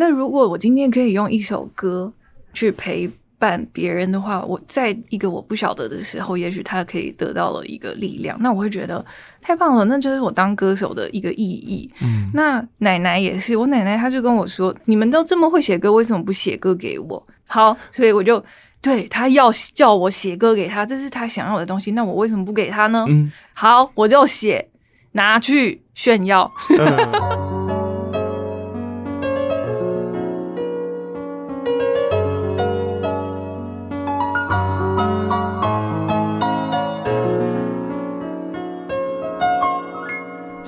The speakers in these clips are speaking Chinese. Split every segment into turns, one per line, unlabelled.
那如果我今天可以用一首歌去陪伴别人的话，我在一个我不晓得的时候，也许他可以得到了一个力量，那我会觉得太棒了，那就是我当歌手的一个意义。嗯，那奶奶也是，我奶奶她就跟我说：“你们都这么会写歌，为什么不写歌给我？”好，所以我就对他要叫我写歌给他，这是他想要的东西，那我为什么不给他呢？嗯，好，我就写，拿去炫耀。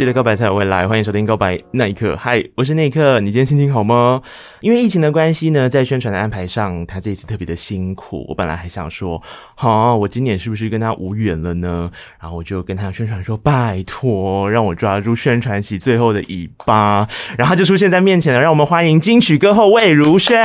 记得告白才有未来，欢迎收听《告白那一刻》。嗨，我是那一刻。你今天心情好吗？因为疫情的关系呢，在宣传的安排上，他这一次特别的辛苦。我本来还想说，好，我今年是不是跟他无缘了呢？然后我就跟他宣传说，拜托，让我抓住宣传期最后的尾巴。然后他就出现在面前了，让我们欢迎金曲歌后魏如萱。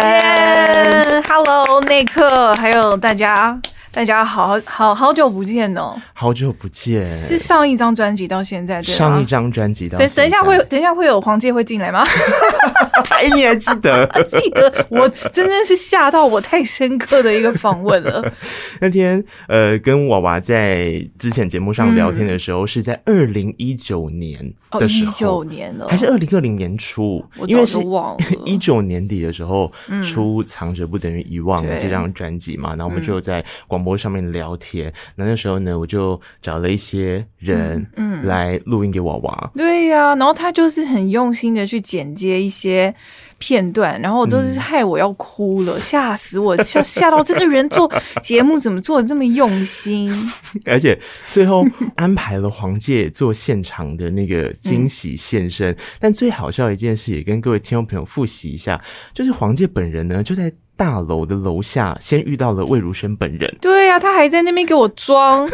Hello，那一刻，还有大家。大家好好好久不见哦！
好久不见，
是上一张专辑到现在对？
上一张专辑到。
等等一下会等一下会有黄玠会进来吗？
哎，你还记得？
记得，我真的是吓到我太深刻的一个访问了。
那天呃，跟娃娃在之前节目上聊天的时候，嗯、是在二零一九年的时候，一九、哦、年了，还是二零二零年初？
我早都忘了。
一九年底的时候出《藏着不等于遗忘》这张专辑嘛，然后我们就在广播。上面聊天，那那时候呢，我就找了一些人，嗯，来录音给娃娃。
对呀、啊，然后他就是很用心的去剪接一些片段，然后都是害我要哭了，吓、嗯、死我，吓吓到这个人做 节目怎么做的这么用心，
而且最后安排了黄玠做现场的那个惊喜现身。嗯、但最好笑的一件事，也跟各位听众朋友复习一下，就是黄玠本人呢，就在。大楼的楼下，先遇到了魏如萱本人。
对呀、啊，他还在那边给我装。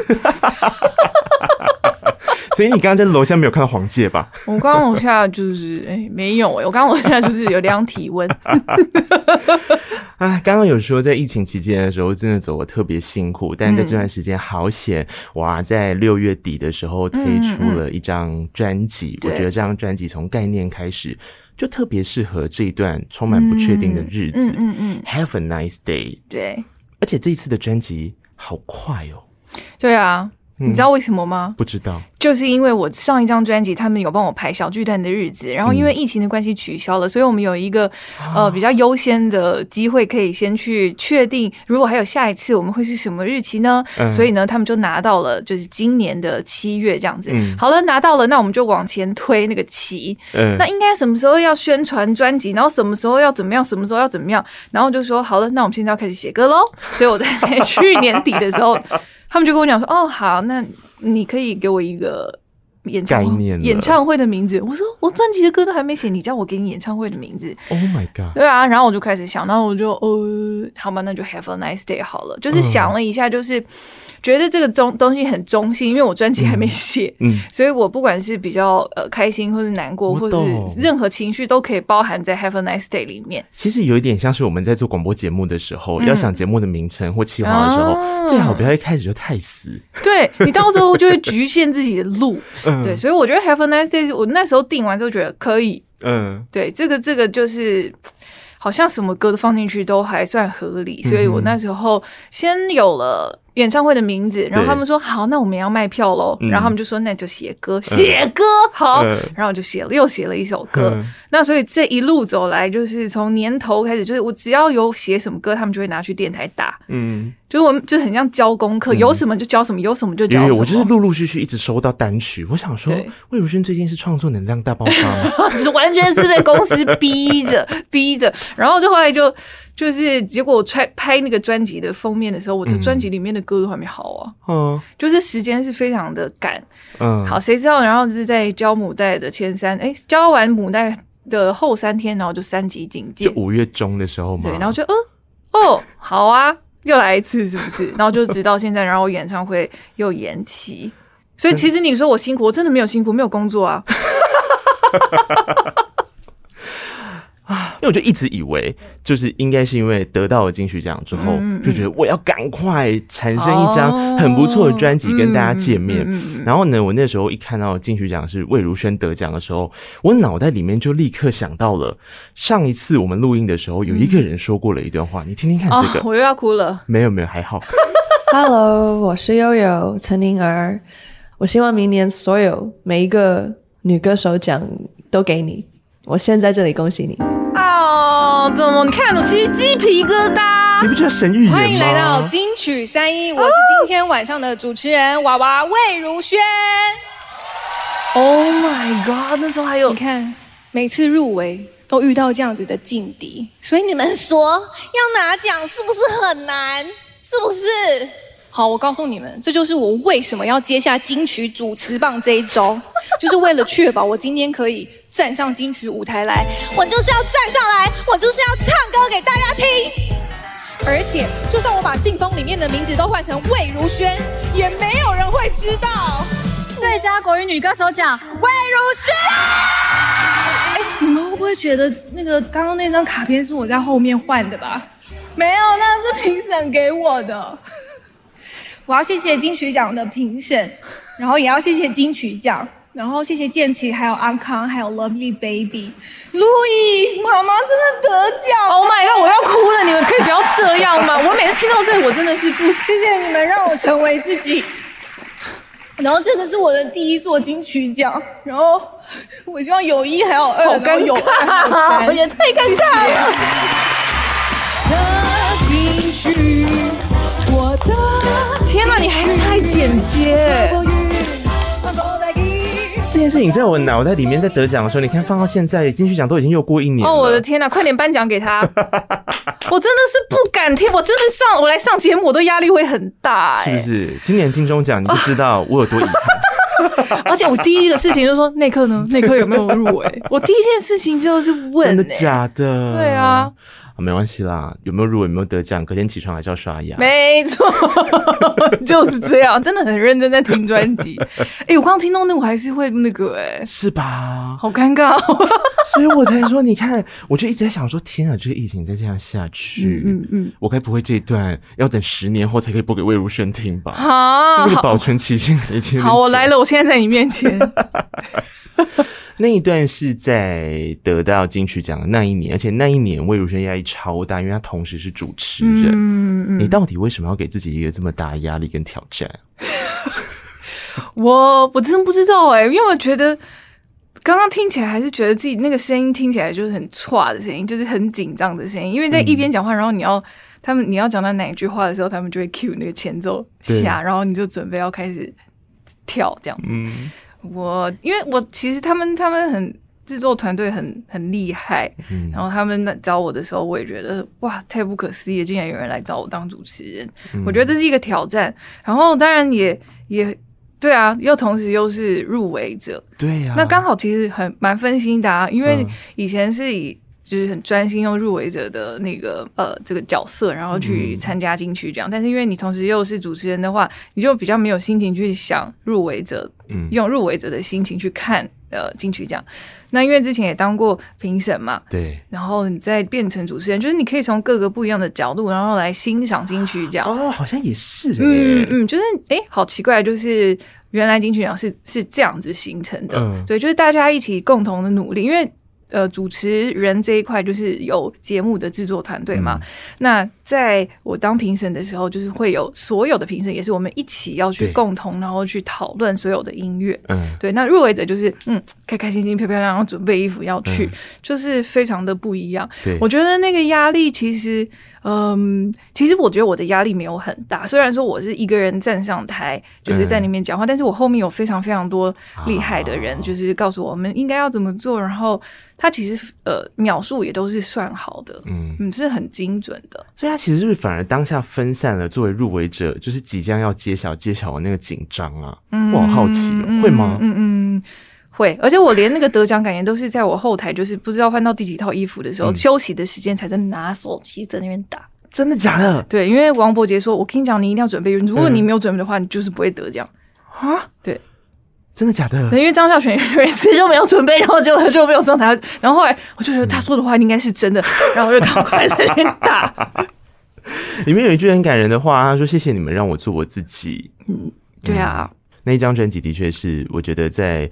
所以你刚刚在楼下没有看到黄介吧？
我刚刚楼下就是哎、欸，没有哎、欸，我刚刚楼下就是有量体温。
啊，刚刚有说在疫情期间的时候，真的走的特别辛苦，但是在这段时间好险，哇，在六月底的时候推出了一张专辑。我觉得这张专辑从概念开始。就特别适合这一段充满不确定的日子。嗯嗯，嗯，嗯，Have a nice day。
对，
而且这一次的专辑好快哦。
对啊。你知道为什么吗？
嗯，不知道，
就是因为我上一张专辑，他们有帮我排小巨蛋的日子，然后因为疫情的关系取消了，嗯、所以我们有一个呃比较优先的机会，可以先去确定，如果还有下一次，我们会是什么日期呢？嗯、所以呢，他们就拿到了，就是今年的七月这样子。嗯、好了，拿到了，那我们就往前推那个期。嗯，那应该什么时候要宣传专辑？然后什么时候要怎么样？什么时候要怎么样？然后就说好了，那我们现在要开始写歌喽。所以我在 去年底的时候。他们就跟我讲说：“哦，好，那你可以给我一个演唱演唱会的名字。”我说：“我专辑的歌都还没写，你叫我给你演唱会的名字
？”Oh my god！
对啊，然后我就开始想，然后我就呃，好吧，那就 Have a nice day 好了。就是想了一下，就是。嗯觉得这个中东西很中性，因为我专辑还没写，嗯，嗯，所以我不管是比较呃开心，或是难过，或者是任何情绪都可以包含在 Have a Nice Day 里面。
其实有一点像是我们在做广播节目的时候，嗯、要想节目的名称或企划的时候，啊、最好不要一开始就太死。
对，你到时候就会局限自己的路。嗯、对，所以我觉得 Have a Nice Day，我那时候定完之后觉得可以。嗯，对，这个这个就是好像什么歌都放进去都还算合理，所以我那时候先有了。演唱会的名字，然后他们说好，那我们要卖票喽。然后他们就说那就写歌，写歌好。然后我就写了，又写了一首歌。那所以这一路走来，就是从年头开始，就是我只要有写什么歌，他们就会拿去电台打。嗯，就是我们就很像教功课，有什么就教什么，有什么就教什么。
我就是陆陆续续一直收到单曲，我想说，魏如萱最近是创作能量大爆发吗？是 完全是被公司逼着 逼着，然后就后来就。就是结果我拍拍那个专辑的封面的时候，我这专辑里面的歌都还没好啊，嗯，就是时间是非常的赶，嗯，好，谁知道？然后就是在交母带的前三，哎、欸，交完母带的后三天，然后就三级警戒，就五月中的时候嘛，
对，然后就嗯，哦，好啊，又来一次是不是？然后就直到现在，然后演唱会又延期，所以其实你说我辛苦，我真的没有辛苦，没有工作啊。
为我就一直以为，就是应该是因为得到了金曲奖之后，就觉得我要赶快产生一张很不错的专辑跟大家见面。然后呢，我那时候一看到金曲奖是魏如萱得奖的时候，我脑袋里面就立刻想到了上一次我们录音的时候，有一个人说过了一段话，你听听看这个。
哦、我又要哭了。
没有没有，还好。
Hello，我是悠悠陈宁儿。我希望明年所有每一个女歌手奖都给你。我现在这里恭喜你。
哦，怎么？你看我起鸡皮疙瘩。
你不觉得神预言吗？
欢迎来到金曲三一，我是今天晚上的主持人娃娃魏如萱。
Oh my god！那时候还有，
你看每次入围都遇到这样子的劲敌，所以你们说要拿奖是不是很难？是不是？好，我告诉你们，这就是我为什么要接下金曲主持棒这一周，就是为了确保我今天可以站上金曲舞台来。我就是要站上来，我就是要唱歌给大家听。而且，就算我把信封里面的名字都换成魏如萱，也没有人会知道。
最佳国语女歌手奖，魏如萱。
哎，你们会不会觉得那个刚刚那张卡片是我在后面换的吧？没有，那是评审给我的。我要谢谢金曲奖的评审，然后也要谢谢金曲奖，然后谢谢建奇，还有阿康，还有 Lovely Baby，路易妈妈真的得奖
！Oh my god，我要哭了！你们可以不要这样吗？我每次听到这个，我真的是不
谢谢你们让我成为自己。然后这个是我的第一座金曲奖，然后我希望有一还有二，
好尴尬，也太尴尬了。金曲，我的。天哪，你还太简洁！
这件事情在我脑袋里面，在得奖的时候，你看放到现在，金曲奖都已经又过一年了。
哦，我的天哪，快点颁奖给他！我真的是不敢听，我真的上我来上节目，我都压力会很大，欸，
是不是？今年金钟奖，你不知道我有多遗憾。
而且我第一个事情就是说，内科呢？内科有没有入围？我第一件事情就是问，欸，
真的假的？
对啊。
啊，没关系啦，有没有入围，有没有得奖，隔天起床还是要刷牙。
没错，就是这样，真的很认真在听专辑。哎、欸，我刚刚听到那，我还是会那个、欸，哎，
是吧？
好尴尬，
所以我才说，你看，我就一直在想说，天啊，这个疫情再这样下去，嗯嗯，嗯我该不会这一段要等十年后才可以播给魏如萱听吧？啊，那个保存期限已经
好，我来了，我现在在你面前。
那一段是在得到金曲奖的那一年，而且那一年魏如萱压力超大，因为她同时是主持人。嗯嗯、你到底为什么要给自己一个这么大的压力跟挑战？
我我真不知道哎、欸，因为我觉得刚刚听起来还是觉得自己那个声音听起来就是很剉的声音，就是很紧张的声音。因为在一边讲话，然后你要他们你要讲到哪一句话的时候，他们就会 cue 那个前奏下，然后你就准备要开始跳这样子。嗯我因为我其实他们他们很制作团队很很厉害，嗯、然后他们找我的时候，我也觉得哇，太不可思议，竟然有人来找我当主持人，嗯、我觉得这是一个挑战。然后当然也也对啊，又同时又是入围者，
对呀、啊，
那刚好其实很蛮分心的啊，因为以前是以。就是很专心用入围者的那个呃这个角色，然后去参加金曲奖。嗯、但是因为你同时又是主持人的话，你就比较没有心情去想入围者，嗯，用入围者的心情去看呃金曲奖。那因为之前也当过评审嘛，
对，
然后你再变成主持人，就是你可以从各个不一样的角度，然后来欣赏金曲奖。
哦，好像也是、欸，
嗯嗯，就是哎，好奇怪，就是原来金曲奖是是这样子形成的，嗯，对，就是大家一起共同的努力，因为。呃，主持人这一块就是有节目的制作团队嘛。嗯、那在我当评审的时候，就是会有所有的评审，也是我们一起要去共同，然后去讨论所有的音乐。嗯，对。那入围者就是嗯，开开心心、漂漂亮亮，准备衣服要去，嗯、就是非常的不一样。对，我觉得那个压力其实。嗯，其实我觉得我的压力没有很大，虽然说我是一个人站上台，就是在那边讲话，嗯、但是我后面有非常非常多厉害的人，就是告诉我们应该要怎么做，然后他其实呃秒数也都是算好的，嗯嗯，是很精准的。
所以他其实是不是反而当下分散了作为入围者，就是即将要揭晓揭晓的那个紧张啊？嗯，我好好奇、喔，嗯、会吗？
嗯嗯。会，而且我连那个得奖感言都是在我后台，就是不知道换到第几套衣服的时候，嗯、休息的时间才在拿手机在那边打。
真的假的？
对，因为王伯杰说：“我跟你讲，你一定要准备，如果你没有准备的话，嗯、你就是不会得奖。”啊？对，
真的假的？
因为张孝全有一次就没有准备，然后结果他就没有上台。然后后来我就觉得他说的话应该是真的，然后我就赶快在那边打。
里面有一句很感人的话，他说：“谢谢你们让我做我自己。”
嗯，对啊，
嗯、那一张专辑的确是，我觉得在。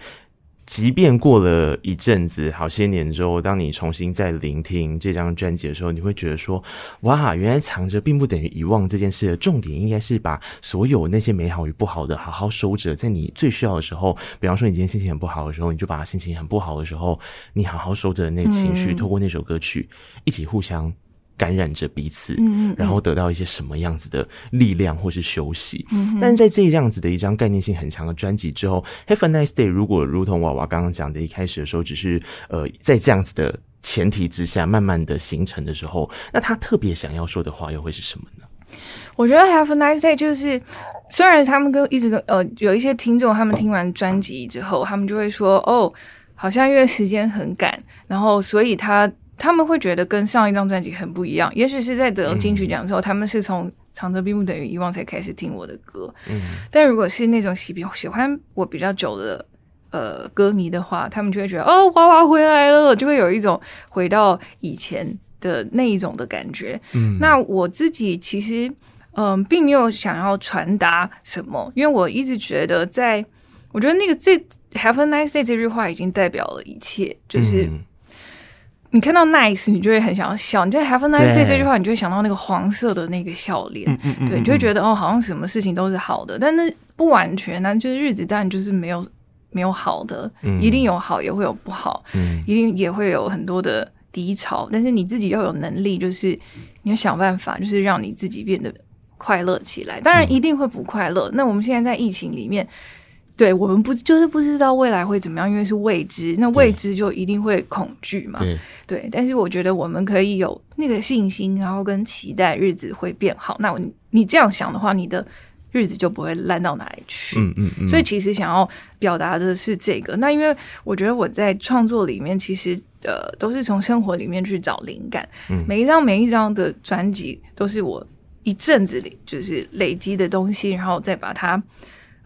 即便过了一阵子，好些年之后，当你重新再聆听这张专辑的时候，你会觉得说：“哇，原来藏着并不等于遗忘这件事的重点，应该是把所有那些美好与不好的好好收着，在你最需要的时候，比方说你今天心情很不好的时候，你就把心情很不好的时候，你好好收着那个情绪，透过那首歌曲一起互相。”感染着彼此，然后得到一些什么样子的力量或是休息。嗯、但是在这样子的一张概念性很强的专辑之后，Have a nice day。如果如同娃娃刚刚讲的，一开始的时候只是呃在这样子的前提之下慢慢的形成的时候，那他特别想要说的话又会是什么呢？
我觉得 Have a nice day 就是，虽然他们跟一直跟呃有一些听众，他们听完专辑之后，他们就会说哦，好像因为时间很赶，然后所以他。他们会觉得跟上一张专辑很不一样，也许是在得金曲奖之后，嗯、他们是从《藏着并不等于遗忘》才开始听我的歌。嗯，但如果是那种喜喜欢我比较久的呃歌迷的话，他们就会觉得哦，娃娃回来了，就会有一种回到以前的那一种的感觉。嗯，那我自己其实嗯、呃，并没有想要传达什么，因为我一直觉得在，在我觉得那个这 “Have a nice day” 这句话已经代表了一切，就是。嗯你看到 nice，你就会很想要笑。你在 have a nice day 这句话，你就会想到那个黄色的那个笑脸，对，你就会觉得哦，好像什么事情都是好的。但那不完全呢，就是日子当然就是没有没有好的，一定有好，也会有不好，一定也会有很多的低潮。但是你自己要有能力，就是你要想办法，就是让你自己变得快乐起来。当然一定会不快乐。那我们现在在疫情里面。对，我们不就是不知道未来会怎么样，因为是未知，那未知就一定会恐惧嘛。对，对，但是我觉得我们可以有那个信心，然后跟期待日子会变好。那你你这样想的话，你的日子就不会烂到哪里去。嗯嗯嗯。所以其实想要表达的是这个。那因为我觉得我在创作里面，其实呃都是从生活里面去找灵感。嗯。每一张每一张的专辑都是我一阵子里就是累积的东西，然后再把它。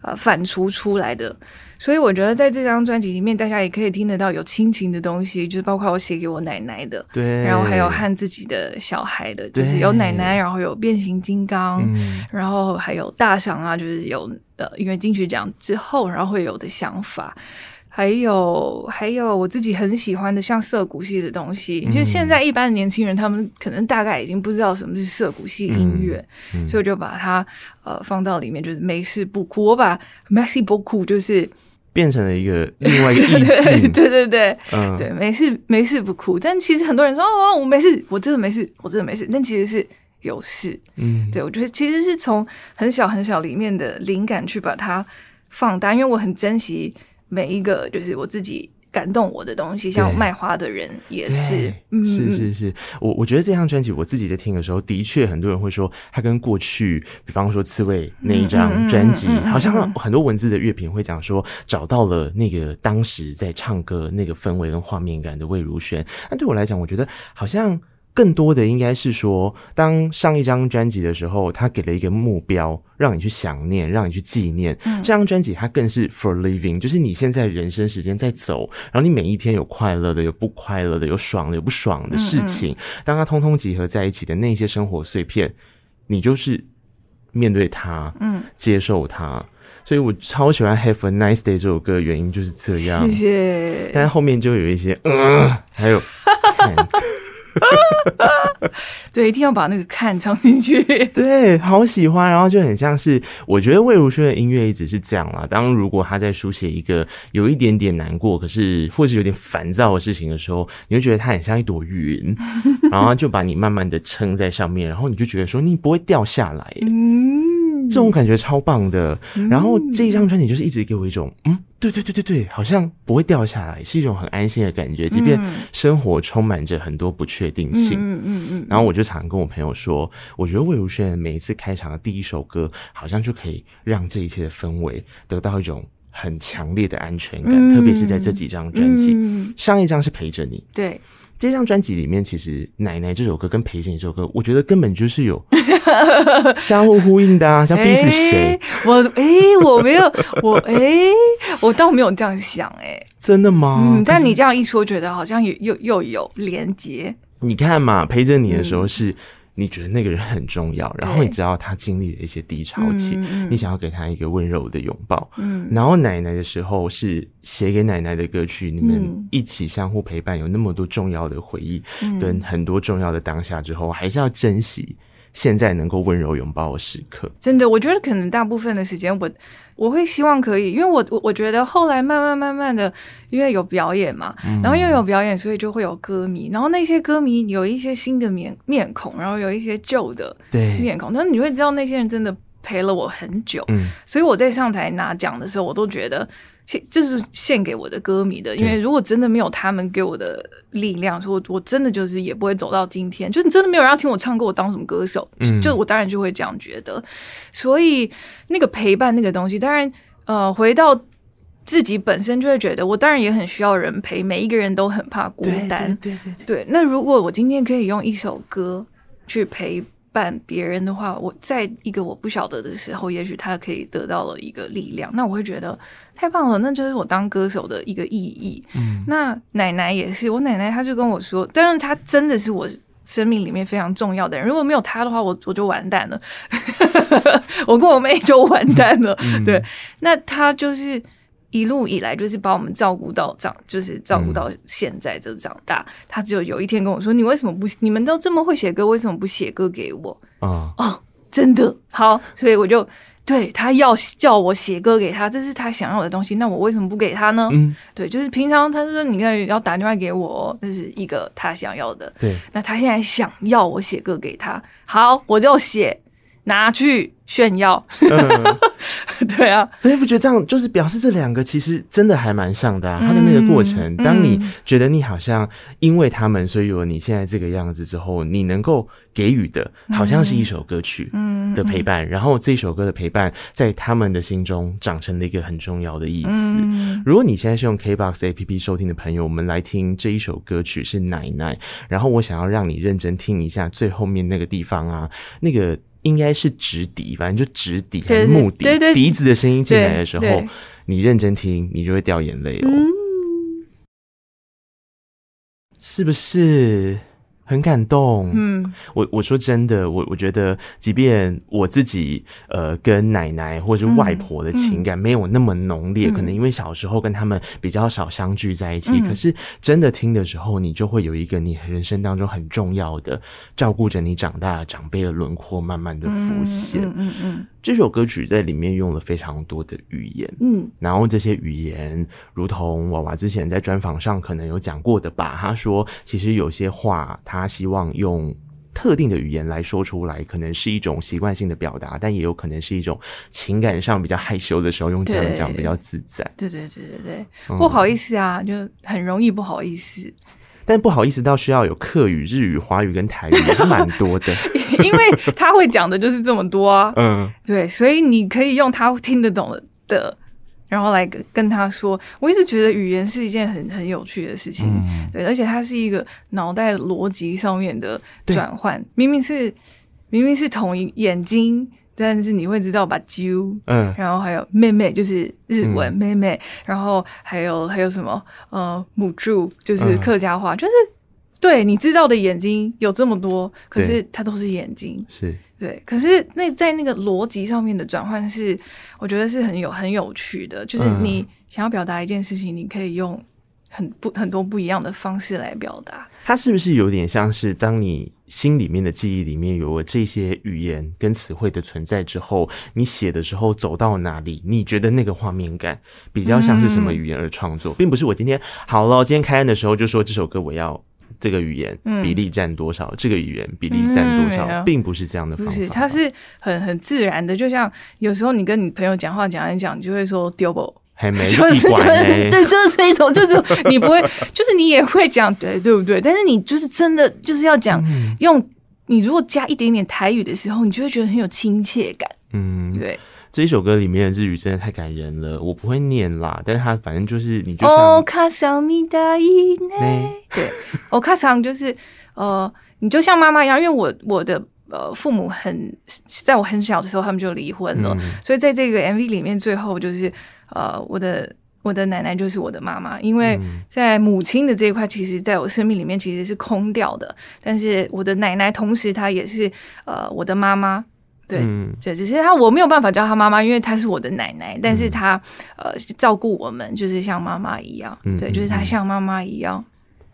呃，反刍出来的，所以我觉得在这张专辑里面，大家也可以听得到有亲情的东西，就是包括我写给我奶奶的，对，然后还有和自己的小孩的，就是有奶奶，然后有变形金刚，然后还有大赏啊，就是有呃，因为金曲奖之后，然后会有的想法。还有还有我自己很喜欢的像涩谷系的东西，就、嗯、现在一般的年轻人他们可能大概已经不知道什么是涩谷系音乐，所以我就把它呃放到里面，就是没事不哭。我把 Merci beaucoup 就是
变成了一个 另外一个意境，
对对对，嗯、对，没事没事不哭。但其实很多人说哦，我没事，我真的没事，我真的没事。但其实是有事，嗯，对，我觉得其实是从很小很小里面的灵感去把它放大，因为我很珍惜。每一个就是我自己感动我的东西，像卖花的人也是，
嗯、是是是。我我觉得这张专辑我自己在听的时候，的确很多人会说，它跟过去，比方说刺猬那一张专辑，好像很多文字的乐评会讲说，找到了那个当时在唱歌那个氛围跟画面感的魏如萱。但对我来讲，我觉得好像。更多的应该是说，当上一张专辑的时候，他给了一个目标，让你去想念，让你去纪念。嗯、这张专辑它更是 for living，就是你现在人生时间在走，然后你每一天有快乐的，有不快乐的，有爽的，有不爽的事情，嗯嗯，当它通通集合在一起的那些生活碎片，你就是面对它，嗯，接受它。所以我超喜欢《Have a Nice Day》这首歌的原因就是这样。谢谢。但后面就有一些，嗯，还有。
对，一定要把那个看唱进去。
对，好喜欢，然后就很像是，我觉得魏如萱的音乐一直是这样啦。当如果他在书写一个有一点点难过，可是或是有点烦躁的事情的时候，你会觉得他很像一朵云，然后就把你慢慢的撑在上面，然后你就觉得说你不会掉下来。嗯，这种感觉超棒的。然后这一张专辑就是一直给我一种嗯。对对对对对，好像不会掉下来，是一种很安心的感觉。即便生活充满着很多不确定性，嗯嗯嗯。然后我就常跟我朋友说，我觉得魏如萱每一次开场的第一首歌，好像就可以让这一切的氛围得到一种很强烈的安全感。特别是在这几张专辑，上一张是陪着你，
对。
这张专辑里面，其实《奶奶》这首歌跟《陪着你》这首歌，我觉得根本就是有 相互呼应的啊，像逼死谁？
我哎、欸，我没有，我哎、欸，我倒没有这样想、欸，哎，
真的吗？
嗯，但你这样一说，觉得好像又又又有连结。
你看嘛，陪着你的时候是。嗯你觉得那个人很重要，然后你知道他经历了一些低潮期，你想要给他一个温柔的拥抱。嗯，然后奶奶的时候是写给奶奶的歌曲，你们一起相互陪伴，有那么多重要的回忆，嗯、跟很多重要的当下之后，还是要珍惜现在能够温柔拥抱的时刻。
真的，我觉得可能大部分的时间我。我会希望可以，因为我我我觉得后来慢慢慢慢的，因为有表演嘛，然后因为有表演，所以就会有歌迷，然后那些歌迷有一些新的面面孔，然后有一些旧的面孔，但是你会知道那些人真的陪了我很久，嗯，所以我在上台拿奖的时候，我都觉得。献就是献给我的歌迷的，因为如果真的没有他们给我的力量，说我我真的就是也不会走到今天。就你真的没有人要听我唱歌，我当什么歌手？嗯、就我当然就会这样觉得。所以那个陪伴那个东西，当然呃，回到自己本身就会觉得，我当然也很需要人陪。每一个人都很怕孤单，对对对，对，对。那如果我今天可以用一首歌去陪。伴别人的话，我在一个我不晓得的时候，也许他可以得到了一个力量，那我会觉得太棒了，那就是我当歌手的一个意义。嗯，那奶奶也是，我奶奶她就跟我说，但是她真的是我生命里面非常重要的人，如果没有她的话，我我就完蛋了，我跟我妹就完蛋了。嗯、对，那她就是。一路以来就是把我们照顾到长，就是照顾到现在就长大。嗯、他只有有一天跟我说：“你为什么不？你们都这么会写歌，为什么不写歌给我？”啊哦，真的好，所以我就对他要叫我写歌给他，这是他想要的东西。那我为什么不给他呢？嗯，对，就是平常他说你看要打电话给我，这是一个他想要的。对，那他现在想要我写歌给他，好，我就写。拿去炫耀，嗯、对啊，
你不觉得这样就是表示这两个其实真的还蛮像的啊？他的那个过程，嗯、当你觉得你好像因为他们，所以有了你现在这个样子之后，你能够给予的，好像是一首歌曲的陪伴，嗯、然后这首歌的陪伴，在他们的心中长成了一个很重要的意思。嗯、如果你现在是用 KBox APP 收听的朋友，我们来听这一首歌曲是奶奶，然后我想要让你认真听一下最后面那个地方啊，那个。应该是直笛，反正就直笛还是木笛，对对。对，笛子的声音进来的时候，你认真听，你就会掉眼泪。哦，嗯、是不是？很感动，嗯，我我说真的，我我觉得，即便我自己呃跟奶奶或者是外婆的情感没有那么浓烈，嗯。嗯、可能因为小时候跟他们比较少相聚在一起，嗯、可是真的听的时候，你就会有一个你人生当中很重要的照顾着你长大的长辈的轮廓慢慢的浮现，嗯嗯。嗯嗯这首歌曲在里面用了非常多的语言，嗯，然后这些语言，如同娃娃之前在专访上可能有讲过的吧。他说，其实有些话他希望用特定的语言来说出来，可能是一种习惯性的表达，但也有可能是一种情感上比较害羞的时候用这样讲比较自在。对对对对对，嗯、
不好意思啊，就很容易不好意思。
但不好意思，到需要有客语、日语、华语跟台语也是蛮多的，
因为他会讲的就是这么多啊。嗯，对，所以你可以用他听得懂的，然后来跟跟他说。我一直觉得语言是一件很很有趣的事情，嗯、对，而且它是一个脑袋逻辑上面的转换。明明是明明是同一眼睛。但是你会知道吧？啾，嗯，然后还有妹妹，就是日文、嗯、妹妹，然后还有还有什么？呃，母猪就是客家话，嗯、就是对你知道的眼睛有这么多，可是它都是眼睛，是对。可是那在那个逻辑上面的转换是，我觉得是很有很有趣的，就是你想要表达一件事情，你可以用很不很多不一样的方式来表达。
它是不是有点像是当你？心里面的记忆里面有了这些语言跟词汇的存在之后，你写的时候走到哪里，你觉得那个画面感比较像是什么语言而创作，嗯、并不是我今天好了，今天开案的时候就说这首歌我要这个语言比例占多少，嗯、这个语言比例占多少，嗯、并不是这样的方式。不是，
它是很很自然的，就像有时候你跟你朋友讲话讲一讲，你就会说丢不。
还没
就是就是这就是这一种，就是你不会，就是你也会讲，对对不对？但是你就是真的就是要讲，用你如果加一点点台语的时候，你就会觉得很有亲切感。嗯，对。
这一首歌里面的日语真的太感人了，我不会念啦，但是它反正就是你就像。
对，我卡桑就是呃，你就像妈妈一样，因为我我的呃父母很在我很小的时候他们就离婚了，嗯、所以在这个 MV 里面最后就是呃我的我的奶奶就是我的妈妈，因为在母亲的这一块，其实在我生命里面其实是空掉的，但是我的奶奶同时她也是呃我的妈妈。对，对，只是她我没有办法叫她妈妈，因为她是我的奶奶，但是她呃照顾我们，就是像妈妈一样，对，就是她像妈妈一样，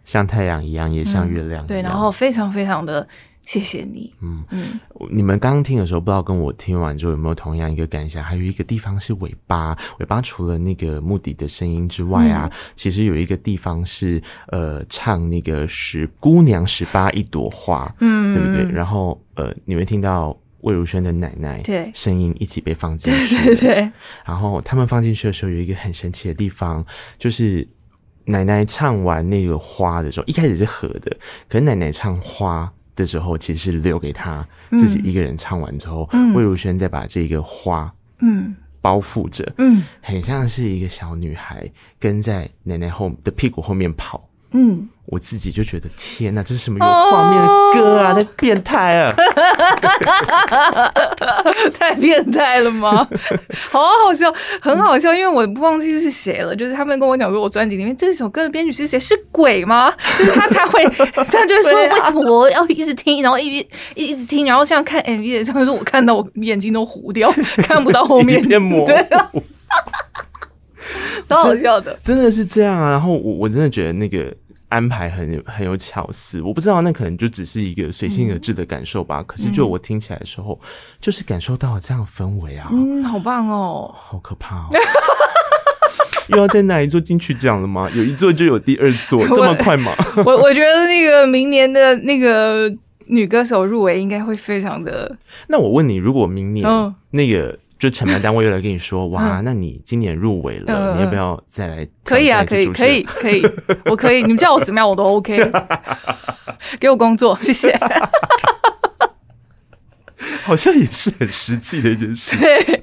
像太阳一样，也像月亮
对，然后非常非常的谢谢你，
嗯嗯，你们刚刚听的时候，不知道跟我听完之后有没有同样一个感想？还有一个地方是尾巴，尾巴除了那个目的的声音之外啊，其实有一个地方是呃唱那个十姑娘十八一朵花，嗯，对不对？然后呃，你会听到。魏如萱的奶奶对声音一起被放进去，
对，对对。
然后他们放进去的时候，有一个很神奇的地方，就是奶奶唱完那个花的时候，一开始是合的，可是奶奶唱花的时候，其实是留给他自己一个人唱完之后，嗯、魏如萱再把这个花嗯。包覆着，嗯，很像是一个小女孩跟在奶奶后的屁股后面跑。嗯，我自己就觉得天哪，这是什么有画面的歌啊？太、oh! 变态啊！
太变态了吗？好好笑，很好笑，因为我不忘记是谁了。就是他们跟我讲说，我专辑里面这首歌的编曲是谁？是鬼吗？就是他，他会 他就会说，为什么我要一直听，然后一一一直听，然后像看 MV 的时候，说我看到我眼睛都糊掉，看不到后面，
变模糊。
对啊超好笑的，
真的是这样啊！然后我我真的觉得那个安排很有很有巧思，我不知道那可能就只是一个随心而至的感受吧。嗯、可是就我听起来的时候，嗯、就是感受到了这样的氛围啊，
嗯，好棒哦，
好可怕哦！又要在哪一座金曲奖了吗？有一座就有第二座，这么快吗？
我 我觉得那个明年的那个女歌手入围应该会非常的。
那我问你，如果明年那个。哦就承办单位又来跟你说，哇，那你今年入围了，你要不要再来？
可以啊，可以，可以，可以，我可以。你们叫我怎么样，我都 OK。给我工作，谢谢。
好像也是很实际的一件事。
对，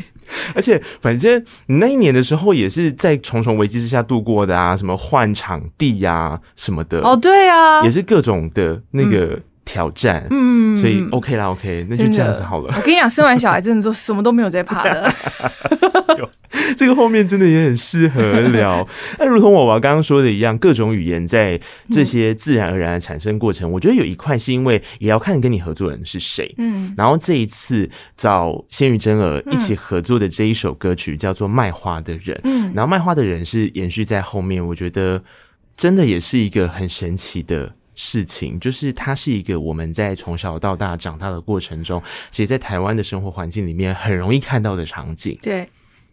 而且反正你那一年的时候也是在重重危机之下度过的啊，什么换场地呀什么的。
哦，对啊，
也是各种的那个。挑战，嗯，所以 OK 啦，OK，那就这样子好了。
我跟你讲，生完小孩真的就什么都没有在怕的。
这个后面真的也很适合聊。那如同我娃刚刚说的一样，各种语言在这些自然而然的产生过程，嗯、我觉得有一块是因为也要看跟你合作的人是谁。嗯，然后这一次找鲜于真儿一起合作的这一首歌曲叫做《卖花的人》。嗯，然后《卖花的人》是延续在后面，我觉得真的也是一个很神奇的。事情就是，它是一个我们在从小到大长大的过程中，其实，在台湾的生活环境里面很容易看到的场景。
对，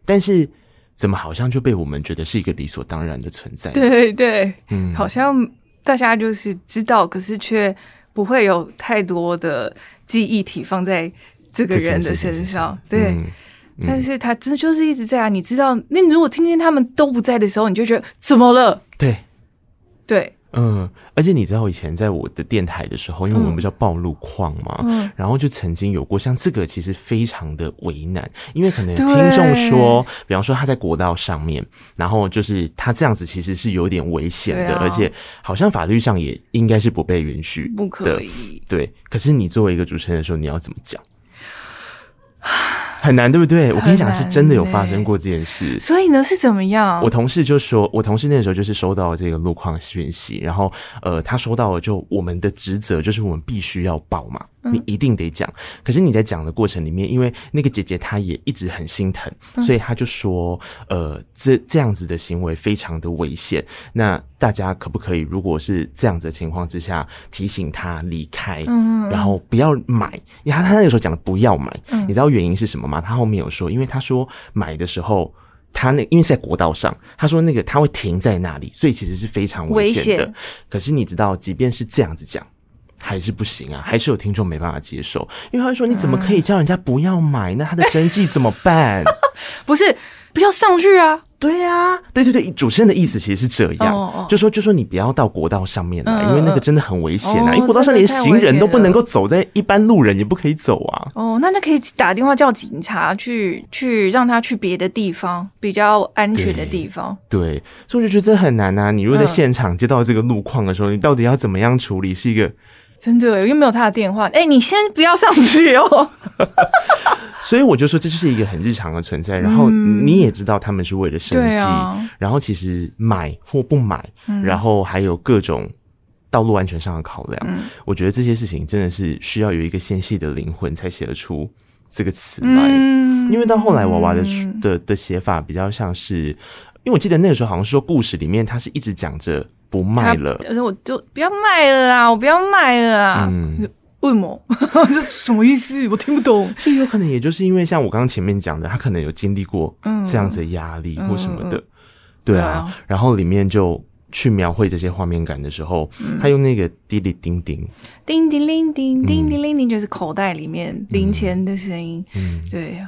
但是怎么好像就被我们觉得是一个理所当然的存在？
对对，嗯，好像大家就是知道，可是却不会有太多的记忆体放在这个人的身上。对，但是他真的就是一直在啊！你知道，那如果今天他们都不在的时候，你就觉得怎么了？
对，
对。
嗯，而且你知道以前在我的电台的时候，因为我们不叫暴露狂嘛，嗯，然后就曾经有过像这个，其实非常的为难，因为可能听众说，比方说他在国道上面，然后就是他这样子其实是有点危险的，啊、而且好像法律上也应该是不被允许，
不可以，
对。可是你作为一个主持人的时候，你要怎么讲？很难，对不对？我跟你讲，是真的有发生过这件事。
所以呢，是怎么样？
我同事就说，我同事那时候就是收到了这个路况讯息，然后呃，他收到了，就我们的职责就是我们必须要报嘛。你一定得讲，可是你在讲的过程里面，因为那个姐姐她也一直很心疼，所以她就说，呃，这这样子的行为非常的危险。那大家可不可以，如果是这样子的情况之下，提醒她离开，然后不要买？因为她她那个时候讲的不要买，你知道原因是什么吗？她后面有说，因为她说买的时候，他那因为是在国道上，他说那个他会停在那里，所以其实是非常危险的。可是你知道，即便是这样子讲。还是不行啊，还是有听众没办法接受，因为他会说你怎么可以叫人家不要买？那他的生计怎么办？
不是，不要上去啊。
对呀、啊，对对对，主持人的意思其实是这样，哦哦就说就说你不要到国道上面来，嗯、因为那个真的很危险啊！哦、因为国道上连行人都不能够走，在一般路人也不可以走啊。
哦，那那可以打电话叫警察去去让他去别的地方比较安全的地方。
对，对，所以我就觉得这很难啊！你如果在现场接到这个路况的时候，嗯、你到底要怎么样处理？是一个
真的又没有他的电话，哎，你先不要上去哦。
所以我就说，这就是一个很日常的存在。然后你也知道，他们是为了生计。嗯、然后其实买或不买，嗯、然后还有各种道路安全上的考量。嗯、我觉得这些事情真的是需要有一个纤细的灵魂才写得出这个词来。嗯、因为到后来，娃娃的的的写法比较像是，因为我记得那个时候好像是说，故事里面他是一直讲着不卖了，
而且我就不要卖了啊，我不要卖了啊。嗯为什么？这什么意思？我听不懂。
所以有可能也就是因为像我刚刚前面讲的，他可能有经历过这样子的压力或什么的，嗯、对啊。然后里面就去描绘这些画面感的时候，嗯、他用那个滴哩叮叮，
叮叮铃叮，叮叮铃铃，就是口袋里面零钱的声音。嗯，对。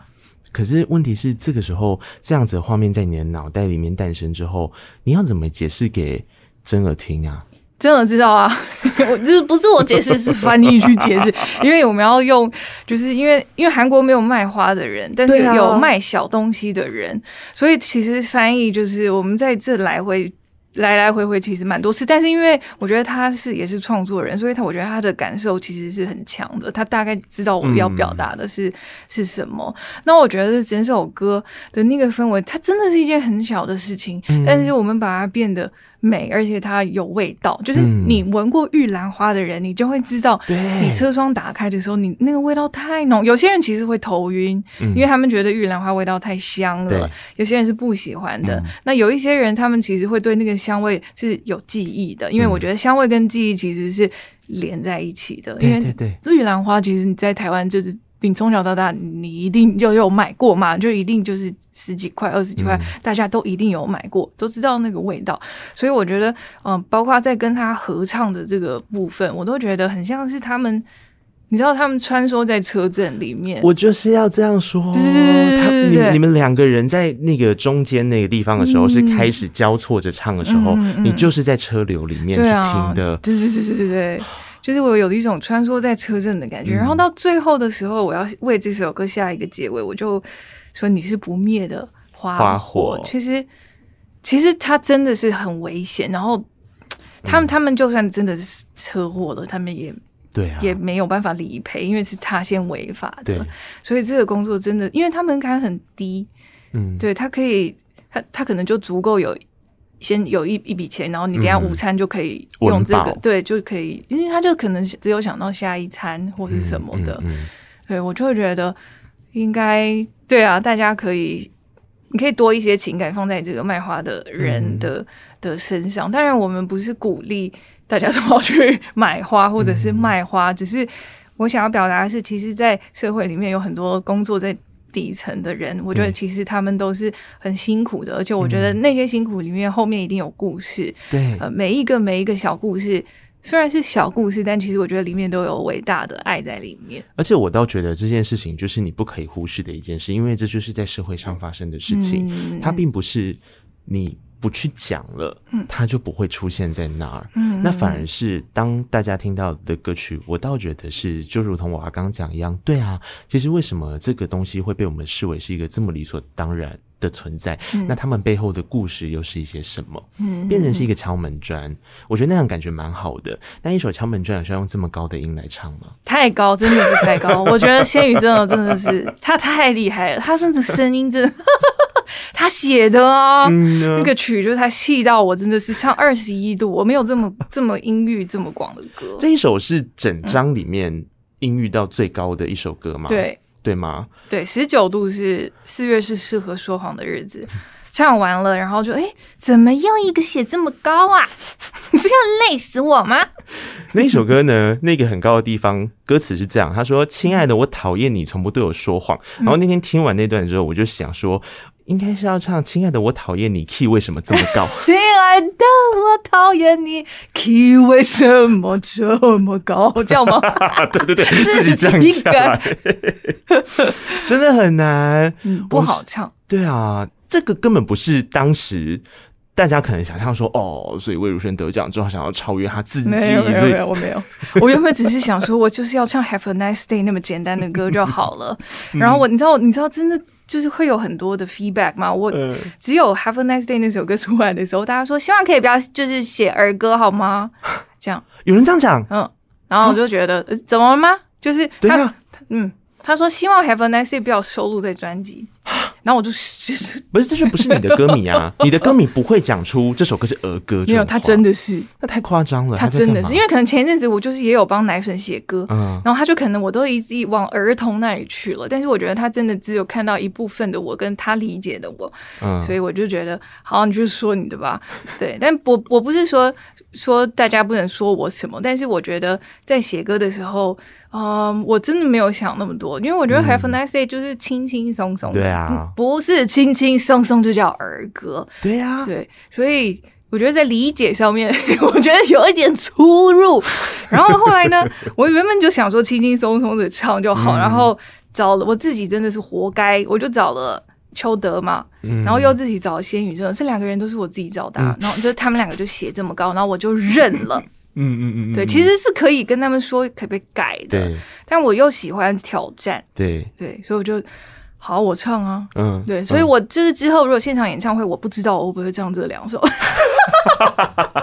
可是问题是，这个时候这样子的画面在你的脑袋里面诞生之后，你要怎么解释给真的听啊？
真的知道啊，我就是不是我解释，是翻译去解释，因为我们要用，就是因为因为韩国没有卖花的人，但是有卖小东西的人，啊、所以其实翻译就是我们在这来回。来来回回其实蛮多次，但是因为我觉得他是也是创作人，所以他我觉得他的感受其实是很强的。他大概知道我要表达的是、嗯、是什么。那我觉得这整首歌的那个氛围，它真的是一件很小的事情，嗯、但是我们把它变得美，而且它有味道。就是你闻过玉兰花的人，你就会知道，你车窗打开的时候，你那个味道太浓。有些人其实会头晕，因为他们觉得玉兰花味道太香了。有些人是不喜欢的。嗯、那有一些人，他们其实会对那个。香味是有记忆的，因为我觉得香味跟记忆其实是连在一起的。因为玉兰花其实你在台湾就是你从小到大你一定就有买过嘛，就一定就是十几块、二十几块，大家都一定有买过，都知道那个味道。所以我觉得，嗯，包括在跟他合唱的这个部分，我都觉得很像是他们。你知道他们穿梭在车阵里面，
我就是要这样说。对对对他你你们两个人在那个中间那个地方的时候，是开始交错着唱的时候，你就是在车流里面去听的。
对对对对对对，就是我有一种穿梭在车阵的感觉。嗯、然后到最后的时候，我要为这首歌下一个结尾，我就说你是不灭的花火。其实其实他真的是很危险。然后他们、嗯、他们就算真的是车祸了，他们也。
对啊，
也没有办法理赔，因为是他先违法的，所以这个工作真的，因为他门槛很低，嗯，对他可以，他他可能就足够有先有一一笔钱，然后你等下午餐就可以用这个，嗯、对，就可以，因为他就可能只有想到下一餐或是什么的，嗯嗯嗯、对我就会觉得应该对啊，大家可以，你可以多一些情感放在这个卖花的人的、嗯、的身上，当然我们不是鼓励。大家都要去买花或者是卖花，嗯、只是我想要表达的是，其实，在社会里面有很多工作在底层的人，我觉得其实他们都是很辛苦的，而且我觉得那些辛苦里面后面一定有故事。对，呃，每一个每一个小故事虽然是小故事，但其实我觉得里面都有伟大的爱在里面。
而且我倒觉得这件事情就是你不可以忽视的一件事，因为这就是在社会上发生的事情，嗯、它并不是你。不去讲了，嗯它就不会出现在那儿。嗯，那反而是当大家听到的歌曲，我倒觉得是就如同我刚刚讲一样。对啊，其实为什么这个东西会被我们视为是一个这么理所当然的存在？嗯，那他们背后的故事又是一些什么？嗯，变成是一个敲门砖，我觉得那样感觉蛮好的。那一首敲门砖有需要用这么高的音来唱吗？
太高，真的是太高。我觉得仙宇真的真的是他太厉害了，他甚至声音真的。他写的啊，嗯、那个曲就是他细到我真的是唱二十一度，我没有这么 这么音域这么广的歌。
这一首是整张里面音域到最高的一首歌吗？
对
对吗？
对，十九度是四月是适合说谎的日子。唱完了，然后就哎，怎么又一个写这么高啊？你 是要累死我吗？
那一首歌呢？那个很高的地方，歌词是这样，他说：“亲爱的，我讨厌你从不对我说谎。”然后那天听完那段之后，我就想说。应该是要唱《亲爱的我讨厌你》，key 为什么这么高？
亲爱的我讨厌你，key 为什么这么高？这样吗？
对 对对，自己这样下来，真的很难，
嗯，不好唱。
对啊，这个根本不是当时大家可能想象说哦，所以魏如萱得奖之后想要超越他自己。
没有没有没有，我没有，我原本只是想说我就是要唱 Have a Nice Day 那么简单的歌就好了。然后我你知道你知道真的。就是会有很多的 feedback 嘛，我只有 Have a Nice Day 那首歌出来的时候，大家说希望可以不要就是写儿歌好吗？这样
有人这样讲，
嗯，然后我就觉得、呃、怎么了吗？就是他，啊、嗯，他说希望 Have a Nice Day 不要收录在专辑。然后我就就是
不是，这就不是你的歌迷啊！你的歌迷不会讲出这首歌是儿歌，
没有，他真的是，
那太夸张了。
他真的是，因为可能前一阵子我就是也有帮奶粉写歌，嗯，然后他就可能我都一直往儿童那里去了，但是我觉得他真的只有看到一部分的我跟他理解的我，嗯，所以我就觉得好，你就说你的吧，对，但我我不是说说大家不能说我什么，但是我觉得在写歌的时候。嗯，um, 我真的没有想那么多，因为我觉得 Have a Nice Day 就是轻轻松松的，
对啊，
不是轻轻松松就叫儿歌，
对呀，
对，所以我觉得在理解上面，我觉得有一点出入。然后后来呢，我原本就想说轻轻松松的唱就好，嗯、然后找了我自己真的是活该，我就找了邱德嘛，嗯、然后又自己找了仙宇，真的这两个人都是我自己找的，嗯、然后就他们两个就写这么高，然后我就认了。
嗯嗯嗯，
对，其实是可以跟他们说可不可以改的，但我又喜欢挑战，
对。
对，所以我就好，我唱啊，嗯，对，所以我就是之后如果现场演唱会，我不知道我会不会唱这两首。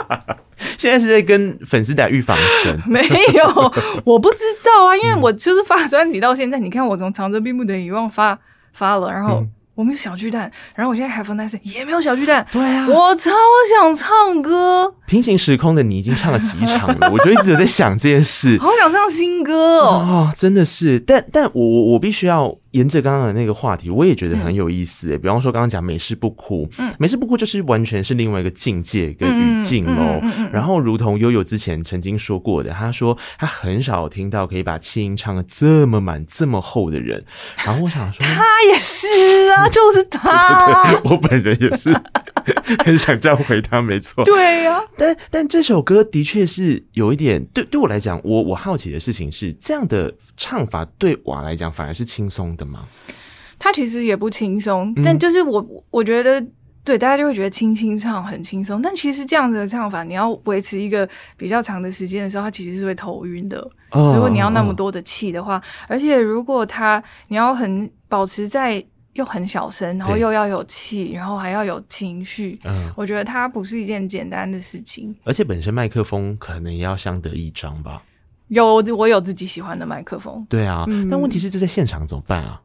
现在是在跟粉丝打预防针？
没有，我不知道啊，因为我就是发专辑到现在，嗯、你看我从藏着并不等于遗忘发发了，然后。嗯我们有小巨蛋，然后我现在 Have a Nice 也没有小巨蛋。
对啊，
我超想唱歌。
平行时空的你已经唱了几场了，我就一直有在想这件事。
好想唱新歌哦，
哦真的是。但但我我我必须要。沿着刚刚的那个话题，我也觉得很有意思诶。比方说，刚刚讲美式不哭，嗯，美式不哭就是完全是另外一个境界跟语境哦。然后，如同悠悠之前曾经说过的，他说他很少听到可以把气音唱的这么满、这么厚的人。然后我想说，
他也是啊，就是他。
对对对，我本人也是 很想这样回他，没错。
对呀，
但但这首歌的确是有一点，对对我来讲，我我好奇的事情是，这样的唱法对我来讲反而是轻松的吗。
他其实也不轻松，但就是我我觉得，对大家就会觉得轻轻唱很轻松，但其实这样子的唱法，你要维持一个比较长的时间的时候，它其实是会头晕的。哦、如果你要那么多的气的话，哦、而且如果他你要很保持在又很小声，然后又要有气，然后还要有情绪，嗯，我觉得它不是一件简单的事情。
而且本身麦克风可能也要相得益彰吧。
有我有自己喜欢的麦克风，
对啊，嗯、但问题是这在现场怎么办啊？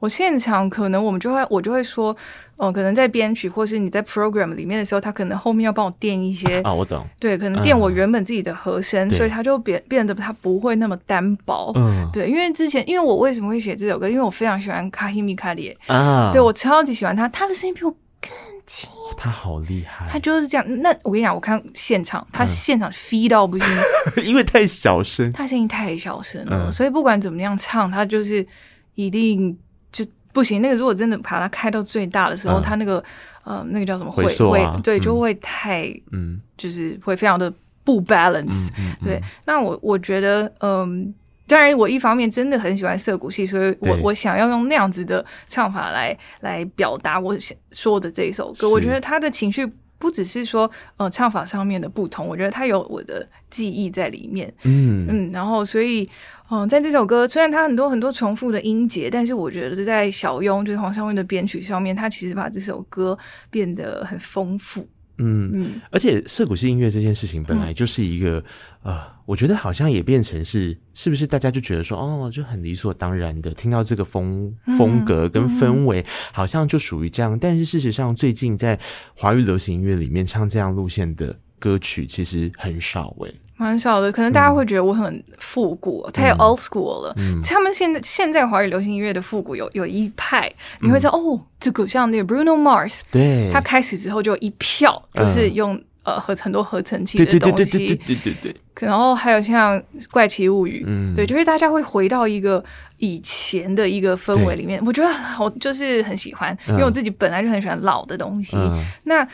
我现场可能我们就会我就会说，哦、呃，可能在编曲或是你在 program 里面的时候，他可能后面要帮我垫一些
啊，我懂，
对，可能垫我原本自己的和声，嗯、所以他就变变得他不会那么单薄，嗯，对，因为之前因为我为什么会写这首歌，因为我非常喜欢卡希米卡里啊，对我超级喜欢他，他的声音比我更轻，
他好厉害，
他就是这样。那我跟你讲，我看现场，他现场飞到不行，
嗯、因为太小声，
他声音太小声了，嗯、所以不管怎么样唱，他就是一定。不行，那个如果真的把它开到最大的时候，它那个呃，那个叫什么？会会对，就会太嗯，就是会非常的不 balance。对，那我我觉得，嗯，当然我一方面真的很喜欢涩谷系，所以我我想要用那样子的唱法来来表达我想说的这一首歌。我觉得他的情绪不只是说呃唱法上面的不同，我觉得他有我的记忆在里面。嗯嗯，然后所以。嗯，在这首歌虽然它很多很多重复的音节，但是我觉得是在小雍就是黄尚韵的编曲上面，他其实把这首歌变得很丰富。
嗯而且涩谷式音乐这件事情本来就是一个、嗯、呃，我觉得好像也变成是是不是大家就觉得说哦，就很理所当然的听到这个风风格跟氛围，好像就属于这样。嗯、但是事实上，最近在华语流行音乐里面唱这样路线的歌曲其实很少诶、欸。
蛮少的，可能大家会觉得我很复古，嗯、太 old school 了。嗯、他们现在现在华语流行音乐的复古有有一派，嗯、你会知道哦，这个像那个 Bruno Mars，
对，
他开始之后就一票，就是用、呃合很多合成器的东西，
对对对对对对对对。
然后还有像《怪奇物语》，嗯，对，就是大家会回到一个以前的一个氛围里面，我觉得我就是很喜欢，因为我自己本来就很喜欢老的东西。嗯、那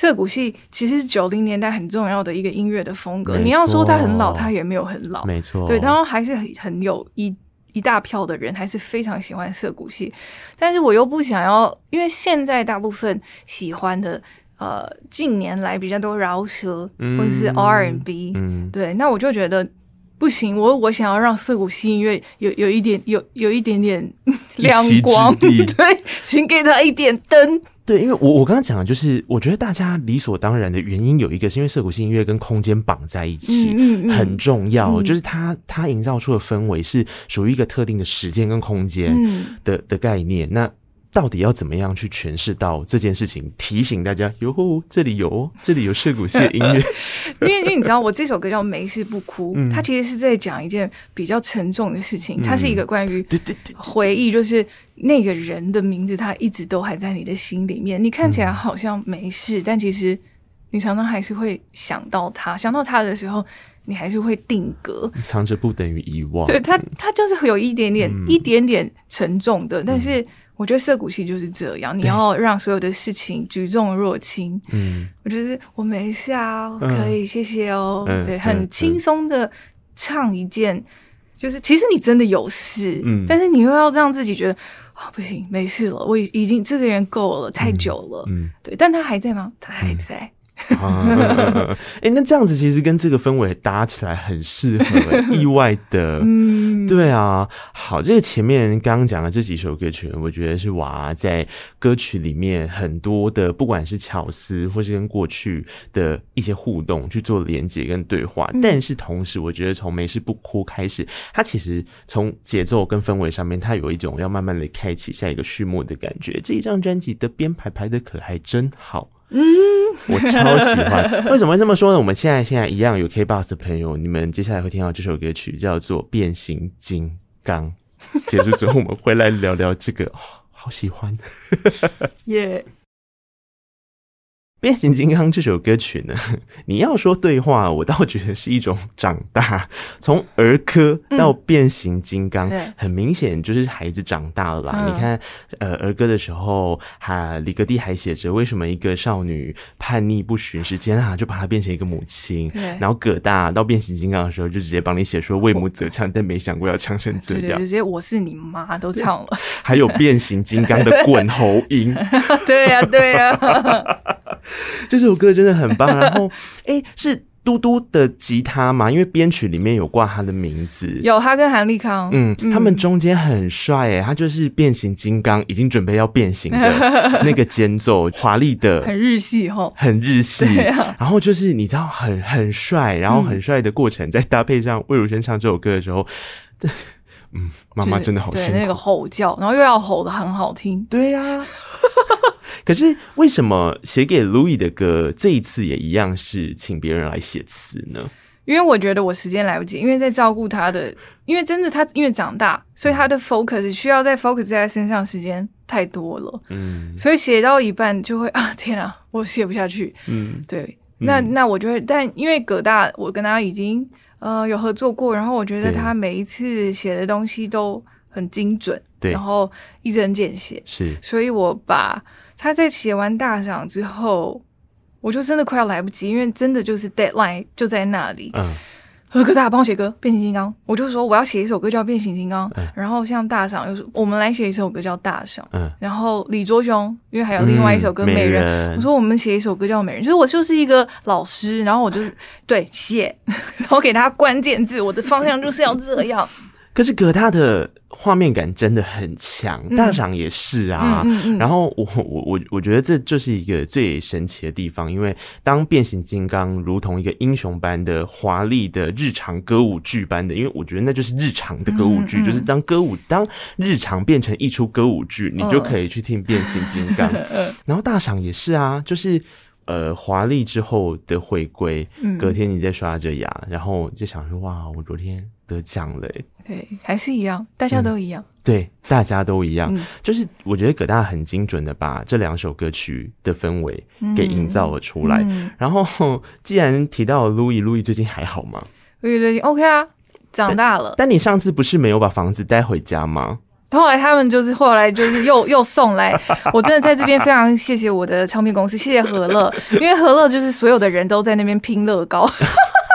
涩谷系其实是九零年代很重要的一个音乐的风格，你要说它很老，它也没有很老，
没错，
对，然后还是很很有一一大票的人还是非常喜欢涩谷系，但是我又不想要，因为现在大部分喜欢的。呃，近年来比较多饶舌或者是 R&B，嗯，对，那我就觉得不行，我我想要让涩谷系音乐有有一点有有一点点 亮光，对，请给他一点灯。
对，因为我我刚刚讲的就是，我觉得大家理所当然的原因有一个，是因为涩谷新音乐跟空间绑在一起，嗯嗯，很重要，嗯、就是它它营造出的氛围是属于一个特定的时间跟空间的、嗯、的概念，那。到底要怎么样去诠释到这件事情？提醒大家，哟，这里有，这里有涉谷系的音乐。
因为，因为你知道，我这首歌叫《没事不哭》，嗯，它其实是在讲一件比较沉重的事情。它是一个关于回忆，就是那个人的名字，他一直都还在你的心里面。你看起来好像没事，但其实你常常还是会想到他。想到他的时候，你还是会定格。
藏着不等于遗忘。
对他，他就是会有一点点、嗯、一点点沉重的，但是。我觉得涩谷系就是这样，你要让所有的事情举重若轻。嗯，我觉得我没事啊，我可以，谢谢哦。嗯、对，很轻松的唱一件，嗯、就是其实你真的有事，嗯，但是你又要让自己觉得啊、哦，不行，没事了，我已已经这个人够了，太久了。嗯，嗯对，但他还在吗？他还在。嗯啊，
哎、欸，那这样子其实跟这个氛围搭起来很适合，意外的，嗯，对啊。好，这个前面刚刚讲的这几首歌曲，我觉得是娃在歌曲里面很多的，不管是巧思，或是跟过去的一些互动去做连接跟对话。嗯、但是同时，我觉得从没事不哭开始，它其实从节奏跟氛围上面，它有一种要慢慢的开启下一个序幕的感觉。这一张专辑的编排排的可还真好。嗯，我超喜欢。为什么会这么说呢？我们现在现在一样有 KBox 的朋友，你们接下来会听到这首歌曲叫做《变形金刚》。结束之后，我们回来聊聊这个，哦、好喜欢。
耶。Yeah.
变形金刚这首歌曲呢，你要说对话，我倒觉得是一种长大，从儿歌到变形金刚，嗯、很明显就是孩子长大了啦。嗯、你看，呃，儿歌的时候，哈，李格弟还写着为什么一个少女叛逆不寻时间啊，就把她变成一个母亲。然后葛大到变形金刚的时候，就直接帮你写说为母则强，但没想过要强成这样，对对对，直接
我是你妈都唱了。
还有变形金刚的 滚喉音，
对呀、啊、对呀、啊。
这首歌真的很棒，然后 哎，是嘟嘟的吉他吗？因为编曲里面有挂他的名字，
有他跟韩立康，
嗯，嗯。他们中间很帅哎，他就是变形金刚已经准备要变形的 那个间奏，华丽的，
很日系哈，
很日系，啊、然后就是你知道很很帅，然后很帅的过程，再搭配上魏如萱唱这首歌的时候，嗯，妈妈真的好辛苦，
那个吼叫，然后又要吼的很好听，
对呀、啊。可是为什么写给 Louis 的歌这一次也一样是请别人来写词呢？
因为我觉得我时间来不及，因为在照顾他的，因为真的他因为长大，所以他的 focus 需要在 focus 在他身上时间太多了，嗯，所以写到一半就会啊天啊，我写不下去，嗯，对，那那我就会，但因为葛大我跟他已经呃有合作过，然后我觉得他每一次写的东西都很精准，对，然后一针见血，是，所以我把。他在写完大赏之后，我就真的快要来不及，因为真的就是 deadline 就在那里。嗯，何哥大帮我写歌，变形金刚，我就说我要写一首歌叫变形金刚。嗯，然后像大赏又是我们来写一首歌叫大赏。嗯，然后李卓雄因为还有另外一首歌美人，嗯、美人我说我们写一首歌叫美人，就是我就是一个老师，然后我就对写，然后给他关键字，我的方向就是要这样。
可是葛大的画面感真的很强，大赏也是啊。然后我我我我觉得这就是一个最神奇的地方，因为当变形金刚如同一个英雄般的华丽的日常歌舞剧般的，因为我觉得那就是日常的歌舞剧，嗯嗯、就是当歌舞当日常变成一出歌舞剧，你就可以去听变形金刚。嗯、然后大赏也是啊，就是呃华丽之后的回归，隔天你再刷着牙，然后就想说哇，我昨天。得奖了。
对，还是一样，大家都一样。嗯、
对，大家都一样。
嗯、
就是我觉得葛大很精准的把这两首歌曲的氛围给营造了出来。然后，既然提到了 Louis，Louis 最近还好吗
？Louis 最近 OK 啊，长大了
但。但你上次不是没有把房子带回家吗？
后来他们就是后来就是又 又送来，我真的在这边非常谢谢我的唱片公司，谢谢何乐，因为何乐就是所有的人都在那边拼乐高。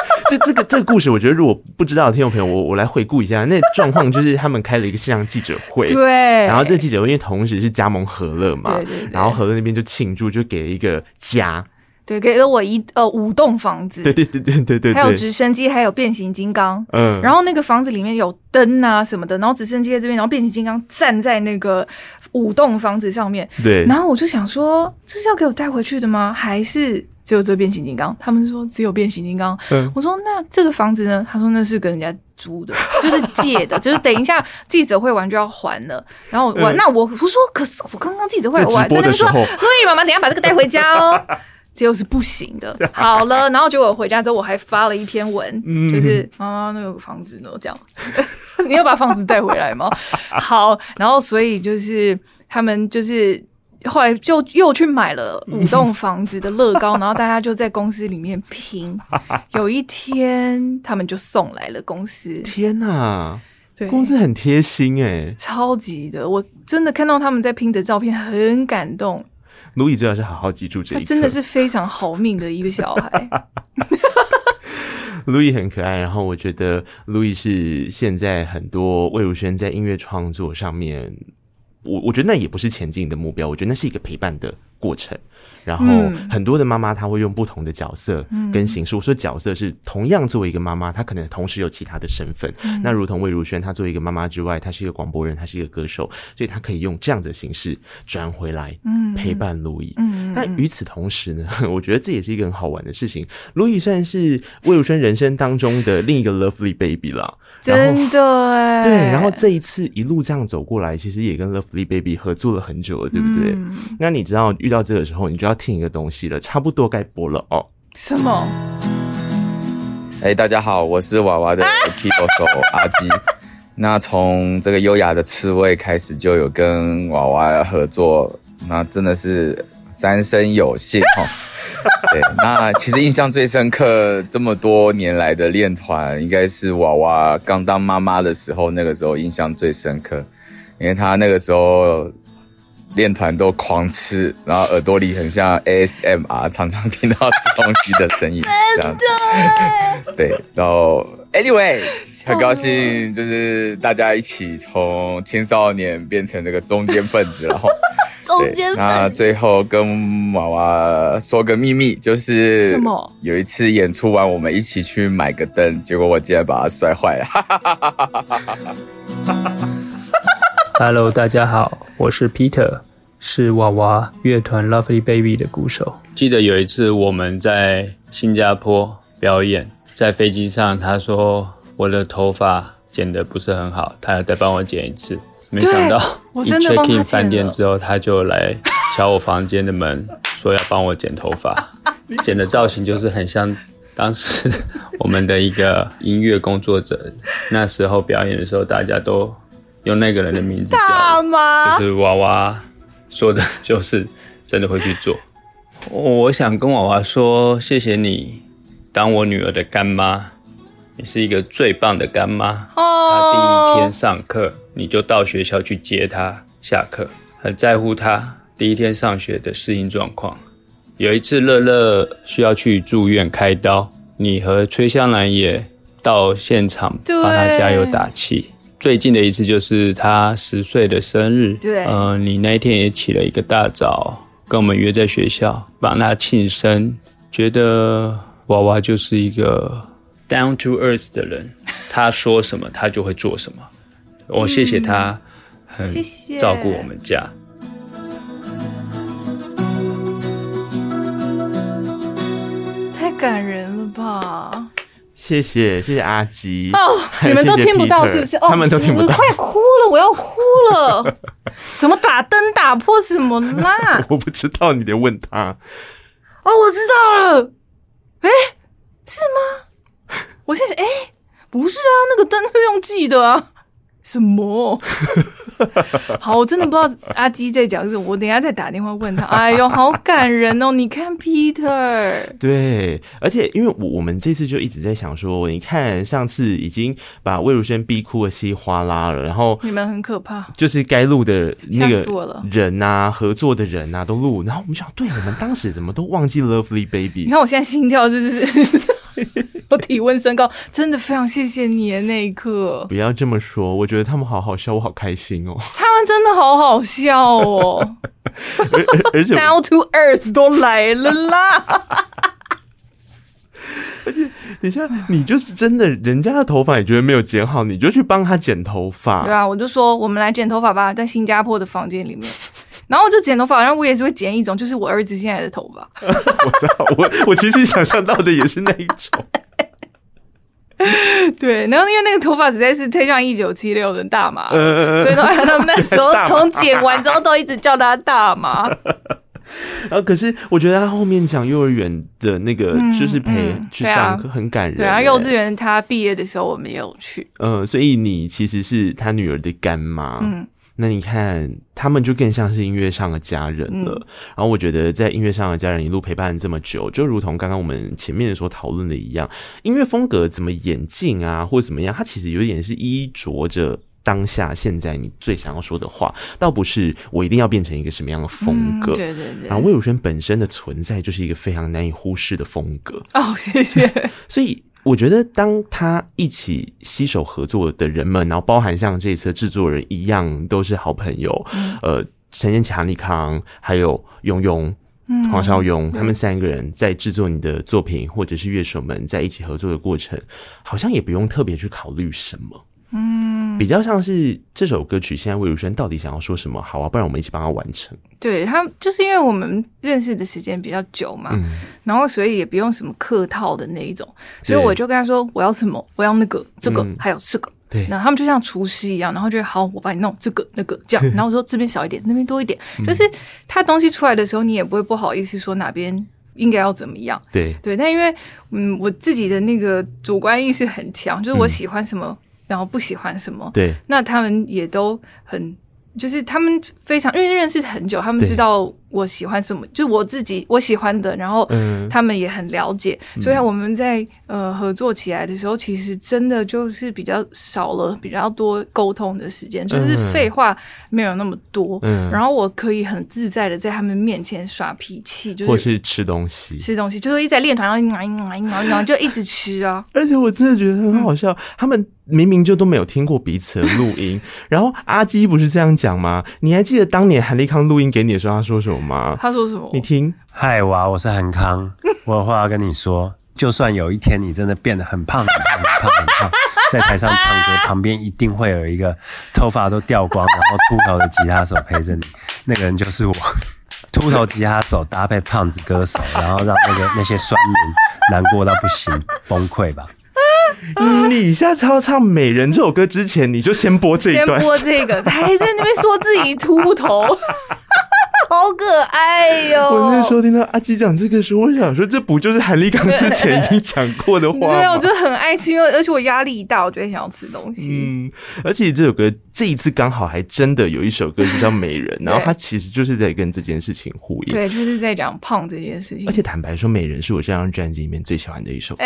这这个这个故事，我觉得如果不知道的听众朋友，我我来回顾一下，那状况就是他们开了一个线上记者会，
对，
然后这个记者会因为同时是加盟和乐嘛，
对对对，
然后和乐那边就庆祝，就给了一个家。
对，给了我一呃五栋房子，
对对对对对对，
还有直升机，还有变形金刚，
嗯，
然后那个房子里面有灯啊什么的，然后直升机在这边，然后变形金刚站在那个五栋房子上面，
对，
然后我就想说，这是要给我带回去的吗？还是只有这变形金刚？他们说只有变形金刚，
嗯，
我说那这个房子呢？他说那是跟人家租的，就是借的，就是等一下记者会完就要还了。然后我、嗯、那我我说，可是我刚刚记者会完，在那边说，所以妈妈等一下把这个带回家哦。这又是不行的。好了，然后结果回家之后，我还发了一篇文，嗯、就是妈妈那个房子呢，这样，你要把房子带回来吗？好，然后所以就是他们就是后来就又去买了五栋房子的乐高，然后大家就在公司里面拼。有一天，他们就送来了公司。
天哪，
对，
公司很贴心哎，
超级的，我真的看到他们在拼的照片，很感动。
路易最好是好好记住这一，
他真的是非常好命的一个小孩。
路易很可爱，然后我觉得路易是现在很多魏如萱在音乐创作上面，我我觉得那也不是前进的目标，我觉得那是一个陪伴的过程。然后很多的妈妈，她会用不同的角色跟形式。我说角色是同样作为一个妈妈，她可能同时有其他的身份。那如同魏如萱，她作为一个妈妈之外，她是一个广播人，她是一个歌手，所以她可以用这样的形式转回来，陪伴路易。那与此同时呢，我觉得这也是一个很好玩的事情。路易算是魏如萱人生当中的另一个 lovely baby 了。
真的哎，
对，然后这一次一路这样走过来，其实也跟 lovely baby 合作了很久了，对不对？那你知道遇到这个时候，你就要。听一个东西了，差不多该播了哦。
什么？
哎、欸，大家好，我是娃娃的 keyboard 手阿基。那从这个优雅的刺猬开始就有跟娃娃合作，那真的是三生有幸哦。对，那其实印象最深刻，这么多年来的练团，应该是娃娃刚当妈妈的时候，那个时候印象最深刻，因为她那个时候。练团都狂吃，然后耳朵里很像 ASMR，常常听到吃东西的声音，这样子。对，然后 Anyway，很高兴就是大家一起从青少年变成这个中间分子，然 后
中间分子。
那最后跟娃娃说个秘密，就是？有一次演出完，我们一起去买个灯，结果我竟然把它摔坏了。
Hello，大家好，我是 Peter，是娃娃乐团 Lovely Baby 的鼓手。记得有一次我们在新加坡表演，在飞机上，他说我的头发剪得不是很好，他要再帮我剪一次。没想到一 check in 饭店之后，他就来敲我房间的门，说要帮我剪头发。剪的造型就是很像当时我们的一个音乐工作者。那时候表演的时候，大家都。用那个人的名字叫，就是娃娃说的，就是真的会去做。我想跟娃娃说，谢谢你当我女儿的干妈，你是一个最棒的干妈。她第一天上课，你就到学校去接她下课，很在乎她第一天上学的适应状况。有一次乐乐需要去住院开刀，你和崔香兰也到现场帮她加油打气。最近的一次就是他十岁的生日，
对，
嗯、呃，你那一天也起了一个大早，跟我们约在学校帮他庆生。觉得娃娃就是一个 down to earth 的人，他说什么他就会做什么。我谢谢他，很照顾我们家。
太感人了吧！
谢谢谢谢阿吉
哦，你们都听不到是不是？哦，
他们都听不到，
我快哭了，我要哭了。什么打灯打破什么啦？
我不知道，你得问他。
哦，我知道了。哎，是吗？我现在哎，不是啊，那个灯是用记的啊。什么？好，我真的不知道阿基在讲什么，我等一下再打电话问他。哎呦，好感人哦！你看 Peter，
对，而且因为我我们这次就一直在想说，你看上次已经把魏如萱逼哭的稀哗啦了，然后
你们很可怕，
就是该录的那个人啊，合作的人啊都录，然后我们想，对，我们当时怎么都忘记 Lovely Baby？
你看我现在心跳就是。我体温升高，真的非常谢谢你的那一刻。
不要这么说，我觉得他们好好笑，我好开心哦。
他们真的好好笑哦，
而且
Down to Earth 都来了啦。
而且等一下，你就是真的，人家的头发你觉得没有剪好，你就去帮他剪头发。
对啊，我就说我们来剪头发吧，在新加坡的房间里面。然后我就剪头发，然后我也是会剪一种，就是我儿子现在的头发。
我知道，我我其实想象到的也是那一种。
对，然后因为那个头发实在是太像一九七六的大麻，呃、所以他们那时候从剪完之后都一直叫他大麻。
然后可是我觉得他后面讲幼儿园的那个就是陪去上课很感人。
对啊，幼稚园他毕业的时候我们也有去。
嗯，所以你其实是他女儿的干妈。嗯。那你看，他们就更像是音乐上的家人了。嗯、然后我觉得，在音乐上的家人一路陪伴这么久，就如同刚刚我们前面所讨论的一样，音乐风格怎么演进啊，或者怎么样，它其实有点是依着着当下现在你最想要说的话，倒不是我一定要变成一个什么样的风格。嗯、对对对。然后魏如萱本身的存在就是一个非常难以忽视的风格。
哦，谢谢。
所以。我觉得，当他一起携手合作的人们，然后包含像这次制作人一样，都是好朋友，嗯、呃，陈建强、尼康，还有庸庸、黄少勇，他们三个人在制作你的作品，或者是乐手们在一起合作的过程，好像也不用特别去考虑什么。嗯，比较像是这首歌曲，现在魏如萱到底想要说什么？好啊，不然我们一起帮他完成。
对，他就是因为我们认识的时间比较久嘛，嗯、然后所以也不用什么客套的那一种，所以我就跟他说我要什么，我要那个这个、嗯、还有这个。对，然后他们就像厨师一样，然后就好，我帮你弄这个那个这样，然后我说这边少一点，那边多一点，嗯、就是他东西出来的时候，你也不会不好意思说哪边应该要怎么样。对对，但因为嗯，我自己的那个主观意识很强，就是我喜欢什么。嗯然后不喜欢什么，对，那他们也都很，就是他们非常因为认识很久，他们知道。我喜欢什么，就我自己我喜欢的，然后他们也很了解，嗯、所以我们在呃合作起来的时候，其实真的就是比较少了比较多沟通的时间，就是废话没有那么多，嗯、然后我可以很自在的在他们面前耍脾气，就是
或是吃东西，
吃东西就是一直在练团，然后就一直吃啊，
而且我真的觉得很好笑，嗯、他们明明就都没有听过彼此的录音，然后阿基不是这样讲吗？你还记得当年韩立康录音给你的时候，他说什么？
他说什么？
你听，
嗨娃，我是韩康，我有话要跟你说。就算有一天你真的变得很胖、很胖、很胖、很胖，在台上唱歌，旁边一定会有一个头发都掉光，然后秃头的吉他手陪着你，那个人就是我。秃头吉他手搭配胖子歌手，然后让那个那些酸民难过到不行，崩溃吧。
你下次要唱《美人》这首歌之前，你就先播这一段，
先播这个，还在那边说自己秃头。好可爱哟！
我那时候听到阿基讲这个时候，我想说，这不就是韩立刚之前已经讲过的话吗？
对，我就很爱吃，因为而且我压力大，我就会想要吃东西。
嗯，而且这首歌这一次刚好还真的有一首歌就叫《美人》，然后它其实就是在跟这件事情呼应。
对，就是在讲胖这件事情。
而且坦白说，《美人》是我这张专辑里面最喜欢的一首歌。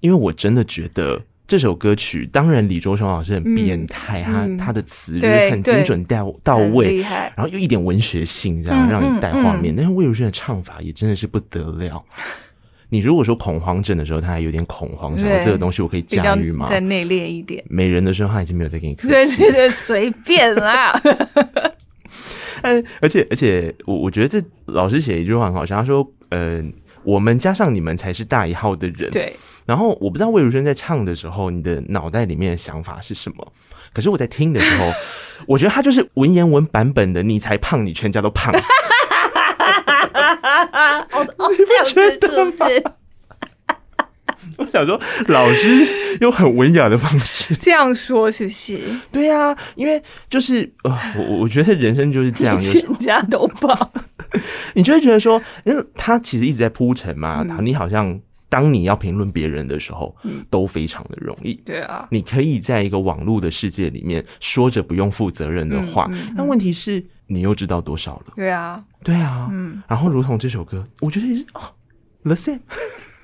因为我真的觉得。这首歌曲当然李卓雄老师很变态，嗯、他他的词就是很精准到到位，然后又一点文学性，这样让你带画面。但是魏如萱的唱法也真的是不得了。你如果说恐慌症的时候，他还有点恐慌，想说这个东西我可以驾驭吗？
再内敛一点。
美人的时候他已经没有再给你客气，
对对对，随便啦。
嗯，而且而且我我觉得这老师写一句话很好笑，他说：“嗯、呃，我们加上你们才是大一号的人。”对。然后我不知道魏如萱在唱的时候，你的脑袋里面的想法是什么？可是我在听的时候，我觉得他就是文言文版本的“你才胖，你全家都胖”。
哦，你不觉得吗？
我想说，老师用很文雅的方式
这样说，是不是？
对呀、啊，因为就是呃，我我觉得人生就是这样，
全家都爆，
你就会觉得说，因为他其实一直在铺陈嘛，你好像。当你要评论别人的时候，嗯，都非常的容易。
对啊，
你可以在一个网络的世界里面说着不用负责任的话，那、嗯嗯嗯、问题是你又知道多少了？
对啊，
对啊，嗯。然后如同这首歌，我觉得也是哦，The Same。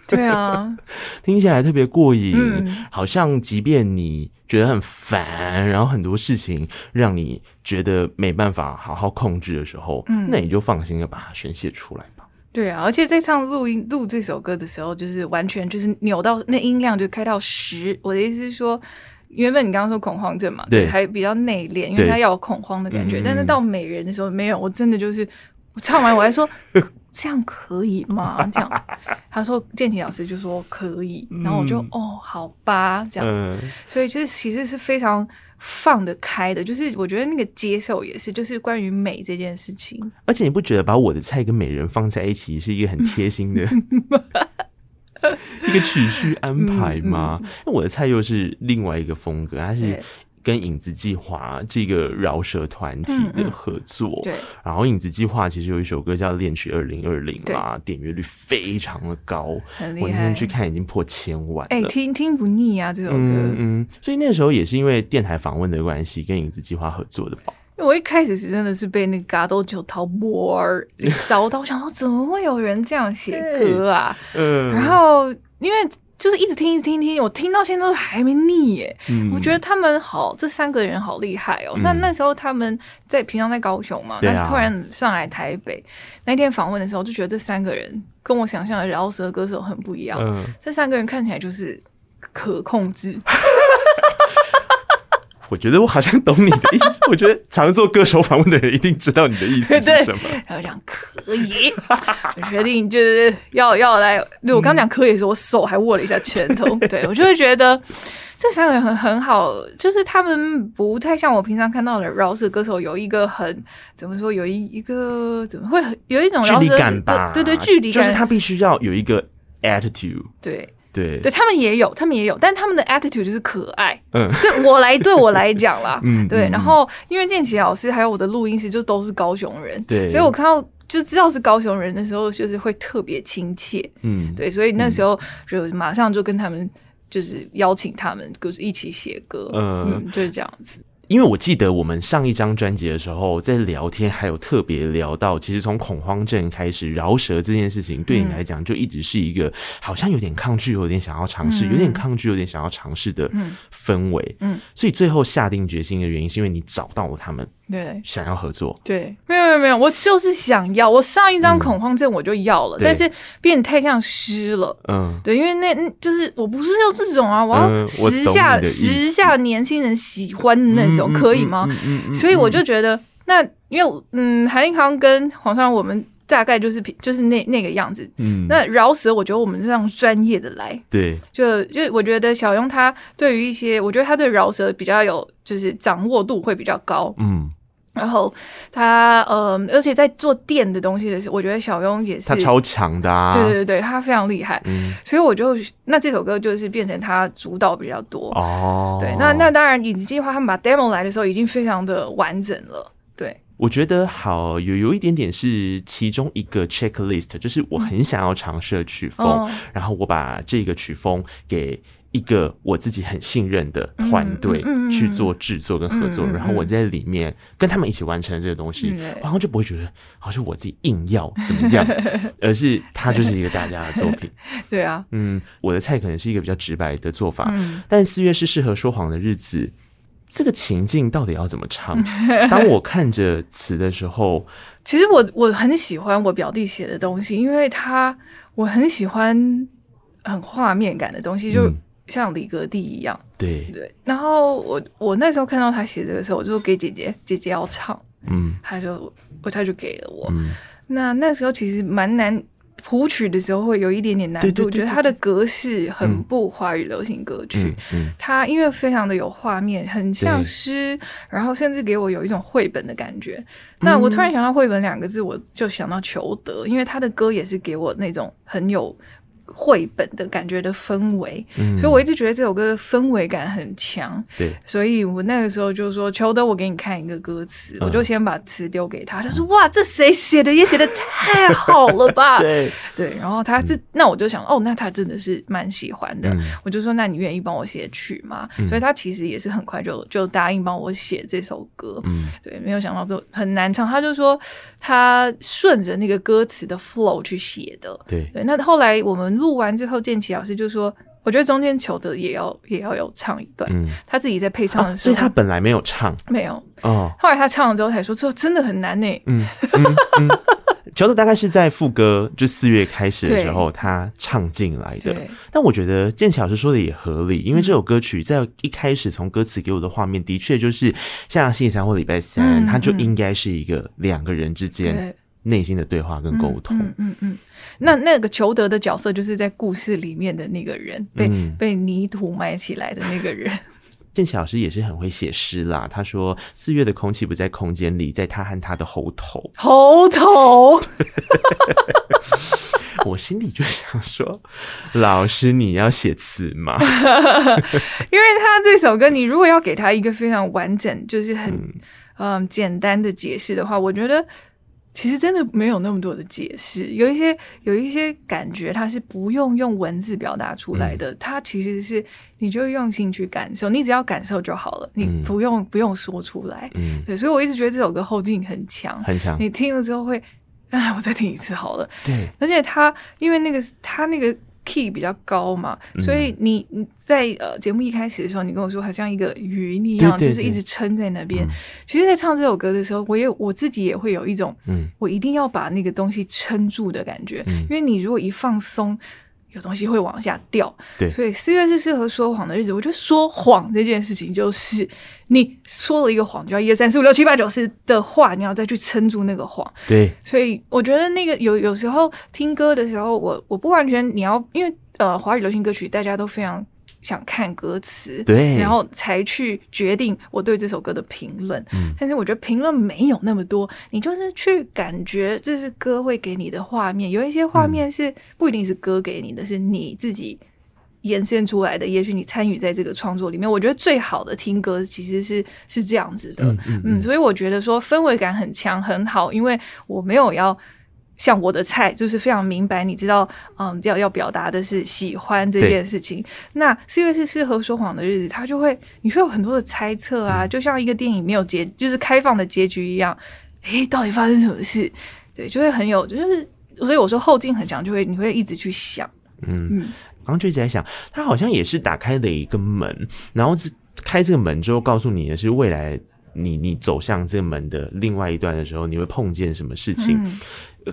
对啊，
听起来特别过瘾，嗯，好像即便你觉得很烦，然后很多事情让你觉得没办法好好控制的时候，嗯，那你就放心的把它宣泄出来吧。
对啊，而且在唱录音录这首歌的时候，就是完全就是扭到那音量就开到十。我的意思是说，原本你刚刚说恐慌症嘛，对，还比较内敛，因为他要有恐慌的感觉，但是到美人的时候没有，我真的就是我唱完我还说。这样可以吗？这样，他说建奇老师就说可以，然后我就、嗯、哦，好吧，这样，嗯、所以其实其实是非常放得开的，就是我觉得那个接受也是，就是关于美这件事情。
而且你不觉得把我的菜跟美人放在一起是一个很贴心的 一个曲序安排吗？那、嗯嗯、我的菜又是另外一个风格，它是。跟影子计划这个饶舌团体的合作，嗯嗯、对，然后影子计划其实有一首歌叫《恋曲二零二零》嘛，点阅率非常的高。我那天去看已经破千万，哎、
欸，听听不腻啊这首歌。嗯
嗯，所以那时候也是因为电台访问的关系，跟影子计划合作的吧。
我一开始是真的是被那个嘎多酒桃波儿 烧到，我想说怎么会有人这样写歌啊？嗯，然后因为。就是一直听，一直听，听，我听到现在都还没腻耶。嗯，我觉得他们好，这三个人好厉害哦。那、嗯、那时候他们在平常在高雄嘛，那、啊、突然上来台北，那天访问的时候，就觉得这三个人跟我想象的饶舌歌手很不一样。嗯，这三个人看起来就是可控制。
我觉得我好像懂你的意思。我觉得常做歌手访问的人一定知道你的意思 是什么。
然后讲可以，我决定就是要要来。对，我刚讲可以的时候，我手还握了一下拳头。对，我就会觉得这三个人很很好，就是他们不太像我平常看到的饶舌歌手，有一个很怎么说，有一一个怎么会很有一种
距离感吧？
对对，距离感，
就是他必须要有一个 attitude。
对。
对，
对他们也有，他们也有，但他们的 attitude 就是可爱。嗯，对我来，对我来讲啦，嗯，对。然后，因为建奇老师还有我的录音师就都是高雄人，对，所以我看到就知道是高雄人的时候，就是会特别亲切。嗯，对，所以那时候就马上就跟他们就是邀请他们就是一起写歌，嗯，嗯，就是这样子。
因为我记得我们上一张专辑的时候，在聊天还有特别聊到，其实从恐慌症开始，饶舌这件事情对你来讲就一直是一个好像有点抗拒，有点想要尝试，有点抗拒，有点想要尝试的氛围。嗯，所以最后下定决心的原因，是因为你找到了他们。对，想要合作。
对，没有没有没有，我就是想要。我上一张恐慌症我就要了，嗯、但是变得太像诗了。嗯，对，因为那就是我不是要这种啊，我要时下、嗯、时下年轻人喜欢的那种，嗯、可以吗？所以我就觉得，那因为嗯，韩立康跟黄商，我们大概就是就是那那个样子。嗯，那饶舌，我觉得我们是让专业的来。对，就就我觉得小庸他对于一些，我觉得他对饶舌比较有，就是掌握度会比较高。嗯。然后他呃，而且在做电的东西的时候，我觉得小庸也是他
超强的啊！
对对对，他非常厉害。嗯，所以我就那这首歌就是变成他主导比较多哦。对，那那当然，影子计划他们把 demo 来的时候已经非常的完整了。对，
我觉得好有有一点点是其中一个 checklist，就是我很想要尝试的曲风，嗯、然后我把这个曲风给。一个我自己很信任的团队去做制作跟合作，然后我在里面跟他们一起完成这个东西，嗯、然后就不会觉得好像我自己硬要怎么样，而是它就是一个大家的作品。
对啊，
嗯，我的菜可能是一个比较直白的做法，嗯、但四月是适合说谎的日子，这个情境到底要怎么唱？当我看着词的时候，
其实我我很喜欢我表弟写的东西，因为他我很喜欢很画面感的东西，就。嗯像李格弟一样，
对
对。然后我我那时候看到他写这个时候，我就说给姐姐，姐姐要唱，嗯，他就我他就给了我。嗯、那那时候其实蛮难谱曲的时候会有一点点难度，我觉得他的格式很不华语流行歌曲，嗯，嗯他因为非常的有画面，很像诗，然后甚至给我有一种绘本的感觉。嗯、那我突然想到绘本两个字，我就想到裘德，因为他的歌也是给我那种很有。绘本的感觉的氛围，嗯，所以我一直觉得这首歌的氛围感很强。
对，
所以我那个时候就说：“求得，我给你看一个歌词。嗯”我就先把词丢给他，他说：“哇，这谁写的？也写的太好了吧？”
对
对，然后他这，那我就想，哦，那他真的是蛮喜欢的。嗯、我就说：“那你愿意帮我写曲吗？”嗯、所以他其实也是很快就就答应帮我写这首歌。嗯，对，没有想到就很难唱。他就说他顺着那个歌词的 flow 去写的。
对
对，那后来我们录。完之后，建奇老师就说：“我觉得中间求德也要也要有唱一段，嗯，他自己在配唱的时候，
啊、所以他本来没有唱，
没有
哦。
后来他唱了之后才说，这真的很难呢。
嗯，裘、嗯、德、嗯、大概是在副歌就四月开始的时候，他唱进来的。但我觉得建奇老师说的也合理，因为这首歌曲在一开始从歌词给我的画面，的确就是像星期三或礼拜三，它、嗯、就应该是一个两个人之间内心的对话跟沟通。
嗯嗯。嗯那那个裘德的角色就是在故事里面的那个人，被、嗯、被泥土埋起来的那个人。
建骐老师也是很会写诗啦。他说：“四月的空气不在空间里，在他和他的喉头。”
喉头。
我心里就想说，老师你要写词吗？
因为他这首歌，你如果要给他一个非常完整，就是很嗯、呃、简单的解释的话，我觉得。其实真的没有那么多的解释，有一些有一些感觉，它是不用用文字表达出来的，嗯、它其实是你就用心去感受，你只要感受就好了，你不用、嗯、不用说出来。嗯，对，所以我一直觉得这首歌后劲很强，
很强。
你听了之后会，哎，我再听一次好了。
对，
而且他因为那个他那个。Key 比较高嘛，所以你你在呃节目一开始的时候，你跟我说好像一个鱼一样，就是一直撑在那边。其实，在唱这首歌的时候，我也我自己也会有一种，嗯，我一定要把那个东西撑住的感觉，因为你如果一放松。有东西会往下掉，
对，
所以四月是适合说谎的日子。我觉得说谎这件事情，就是你说了一个谎，就要一二三四五六七八九十的话，你要再去撑住那个谎。
对，
所以我觉得那个有有时候听歌的时候，我我不完全你要，因为呃，华语流行歌曲大家都非常。想看歌词，
对，
然后才去决定我对这首歌的评论。嗯，但是我觉得评论没有那么多，你就是去感觉这是歌会给你的画面。有一些画面是不一定是歌给你的，是你自己延伸出来的。也许你参与在这个创作里面。我觉得最好的听歌其实是是这样子的。嗯，嗯，嗯，所以我觉得说氛围感很强，很好，因为我没有要。像我的菜就是非常明白，你知道，嗯，要要表达的是喜欢这件事情。那是因为是适合说谎的日子，他就会你会有很多的猜测啊，嗯、就像一个电影没有结，就是开放的结局一样。诶，到底发生什么事？对，就会很有，就是所以我说后劲很强，就会你会一直去想。
嗯嗯，刚一直在想，它好像也是打开的一个门，然后是开这个门之后，告诉你的是未来你你走向这个门的另外一段的时候，你会碰见什么事情。嗯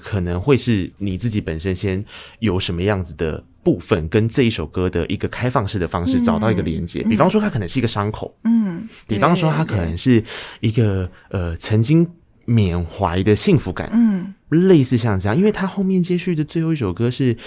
可能会是你自己本身先有什么样子的部分，跟这一首歌的一个开放式的方式找到一个连接。嗯、比方说，它可能是一个伤口，嗯，比方说，它可能是一个呃曾经缅怀的幸福感，嗯，类似像这样。因为它后面接续的最后一首歌是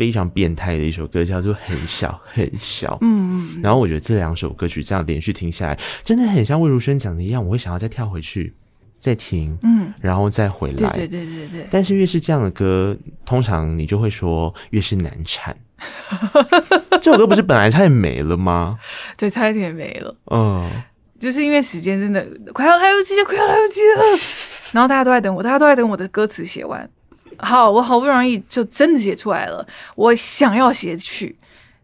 非常变态的一首歌，叫做《很小很小》，嗯，然后我觉得这两首歌曲这样连续听下来，真的很像魏如萱讲的一样，我会想要再跳回去。再听，嗯，然后再回来，
对对对对对。
但是越是这样的歌，通常你就会说越是难产。这首歌不是本来差点没了吗？
对，差一点没了。
嗯，
就是因为时间真的快要来不及了，快要来不及了。然后大家都在等我，大家都在等我的歌词写完。好，我好不容易就真的写出来了。我想要写曲，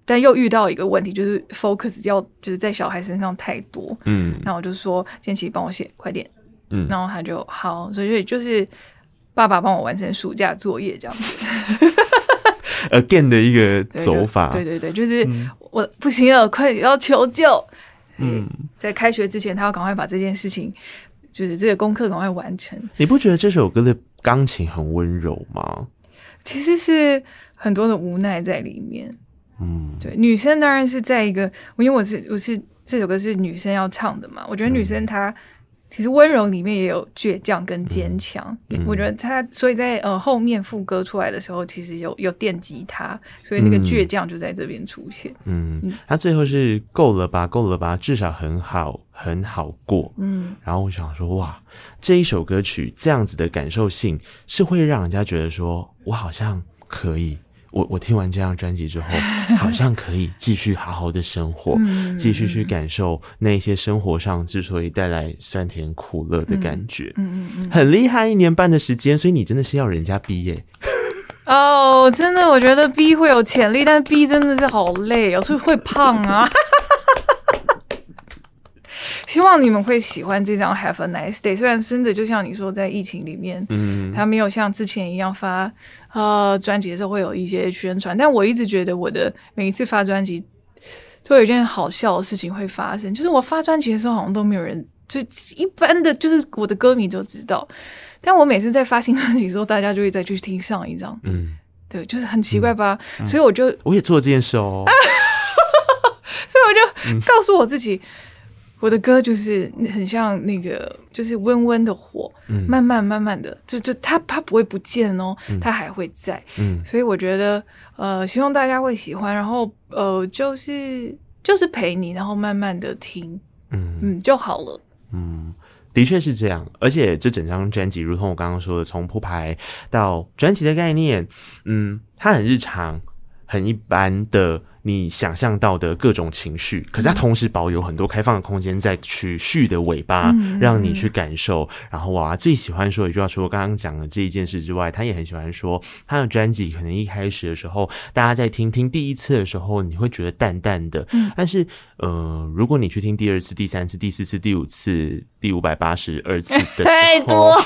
但又遇到一个问题，就是 focus 要就是在小孩身上太多。嗯，那我就说建奇帮我写，快点。嗯，然后他就好，所以就是爸爸帮我完成暑假作业这样子，
again 的一个走法，
对对对，就是、嗯、我不行了，快点要求救。嗯，在开学之前，他要赶快把这件事情，就是这个功课赶快完成。
你不觉得这首歌的钢琴很温柔吗？
其实是很多的无奈在里面。嗯，对，女生当然是在一个，因为我是我是这首歌是女生要唱的嘛，我觉得女生她。嗯其实温柔里面也有倔强跟坚强，嗯、我觉得他所以在呃后面副歌出来的时候，其实有有电吉他，所以那个倔强就在这边出现。
嗯，他最后是够了吧，够了吧，至少很好，很好过。嗯，然后我想说，哇，这一首歌曲这样子的感受性是会让人家觉得说我好像可以。我我听完这张专辑之后，好像可以继续好好的生活，继续去感受那些生活上之所以带来酸甜苦乐的感觉。嗯嗯嗯，很厉害，一年半的时间，所以你真的是要人家毕业。
哦，真的，我觉得 B 会有潜力，但 B 真的是好累，哦，所以会胖啊。希望你们会喜欢这张 Have a Nice Day。虽然真的就像你说，在疫情里面，嗯，他没有像之前一样发呃专辑的时候会有一些宣传，但我一直觉得我的每一次发专辑都有一件好笑的事情会发生，就是我发专辑的时候好像都没有人，就一般的就是我的歌迷都知道，但我每次在发新专辑的时候，大家就会再去听上一张，嗯，对，就是很奇怪吧？嗯、所以我就
我也做这件事哦，
所以我就告诉我自己。嗯我的歌就是很像那个，就是温温的火，嗯、慢慢慢慢的，就就它它不会不见哦，嗯、它还会在。嗯，所以我觉得，呃，希望大家会喜欢，然后呃，就是就是陪你，然后慢慢的听，嗯嗯就好了。
嗯，的确是这样，而且这整张专辑，如同我刚刚说的，从铺排到专辑的概念，嗯，它很日常，很一般的。你想象到的各种情绪，可是它同时保有很多开放的空间，在曲序的尾巴，让你去感受。嗯、然后娃娃最喜欢说一句话，除了刚刚讲的这一件事之外，他也很喜欢说，他的专辑可能一开始的时候，大家在听听第一次的时候，你会觉得淡淡的，嗯、但是呃，如果你去听第二次、第三次、第四次、第五次、第五百八十二次的时候，太多。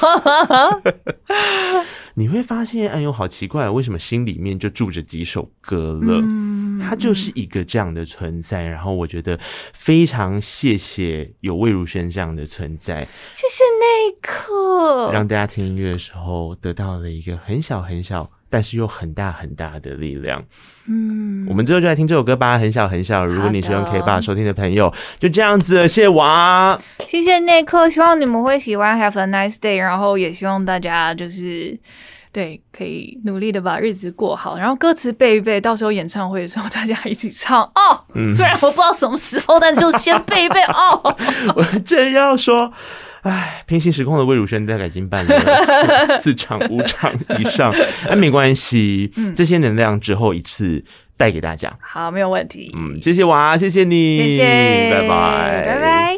你会发现，哎呦，好奇怪，为什么心里面就住着几首歌了？嗯，它就是一个这样的存在。然后我觉得非常谢谢有魏如萱这样的存在，
谢谢那一刻，
让大家听音乐的时候得到了一个很小很小，但是又很大很大的力量。嗯，我们最后就来听这首歌吧，很小很小。如果你是用 KKBOX 收听的朋友，就这样子，谢谢娃，
谢谢那一刻，希望你们会喜欢 Have a Nice Day，然后也希望大家就是。对，可以努力的把日子过好，然后歌词背一背，到时候演唱会的时候大家一起唱哦。嗯、虽然我不知道什么时候，但就先背一背哦。
我正要说，哎，平行时空的魏如萱大概已经办了四场、五场以上，哎，没关系，嗯、这些能量之后一次带给大家。
好，没有问题。
嗯，谢谢娃，谢谢你，谢谢，拜拜，
拜拜。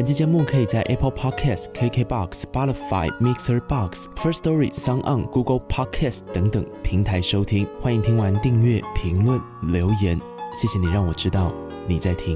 本期节目可以在 Apple Podcast、KKBox、Spotify、MixerBox、First Story、Sound On、Google Podcast 等等平台收听。欢迎听完订阅、评论、留言，谢谢你让我知道你在听。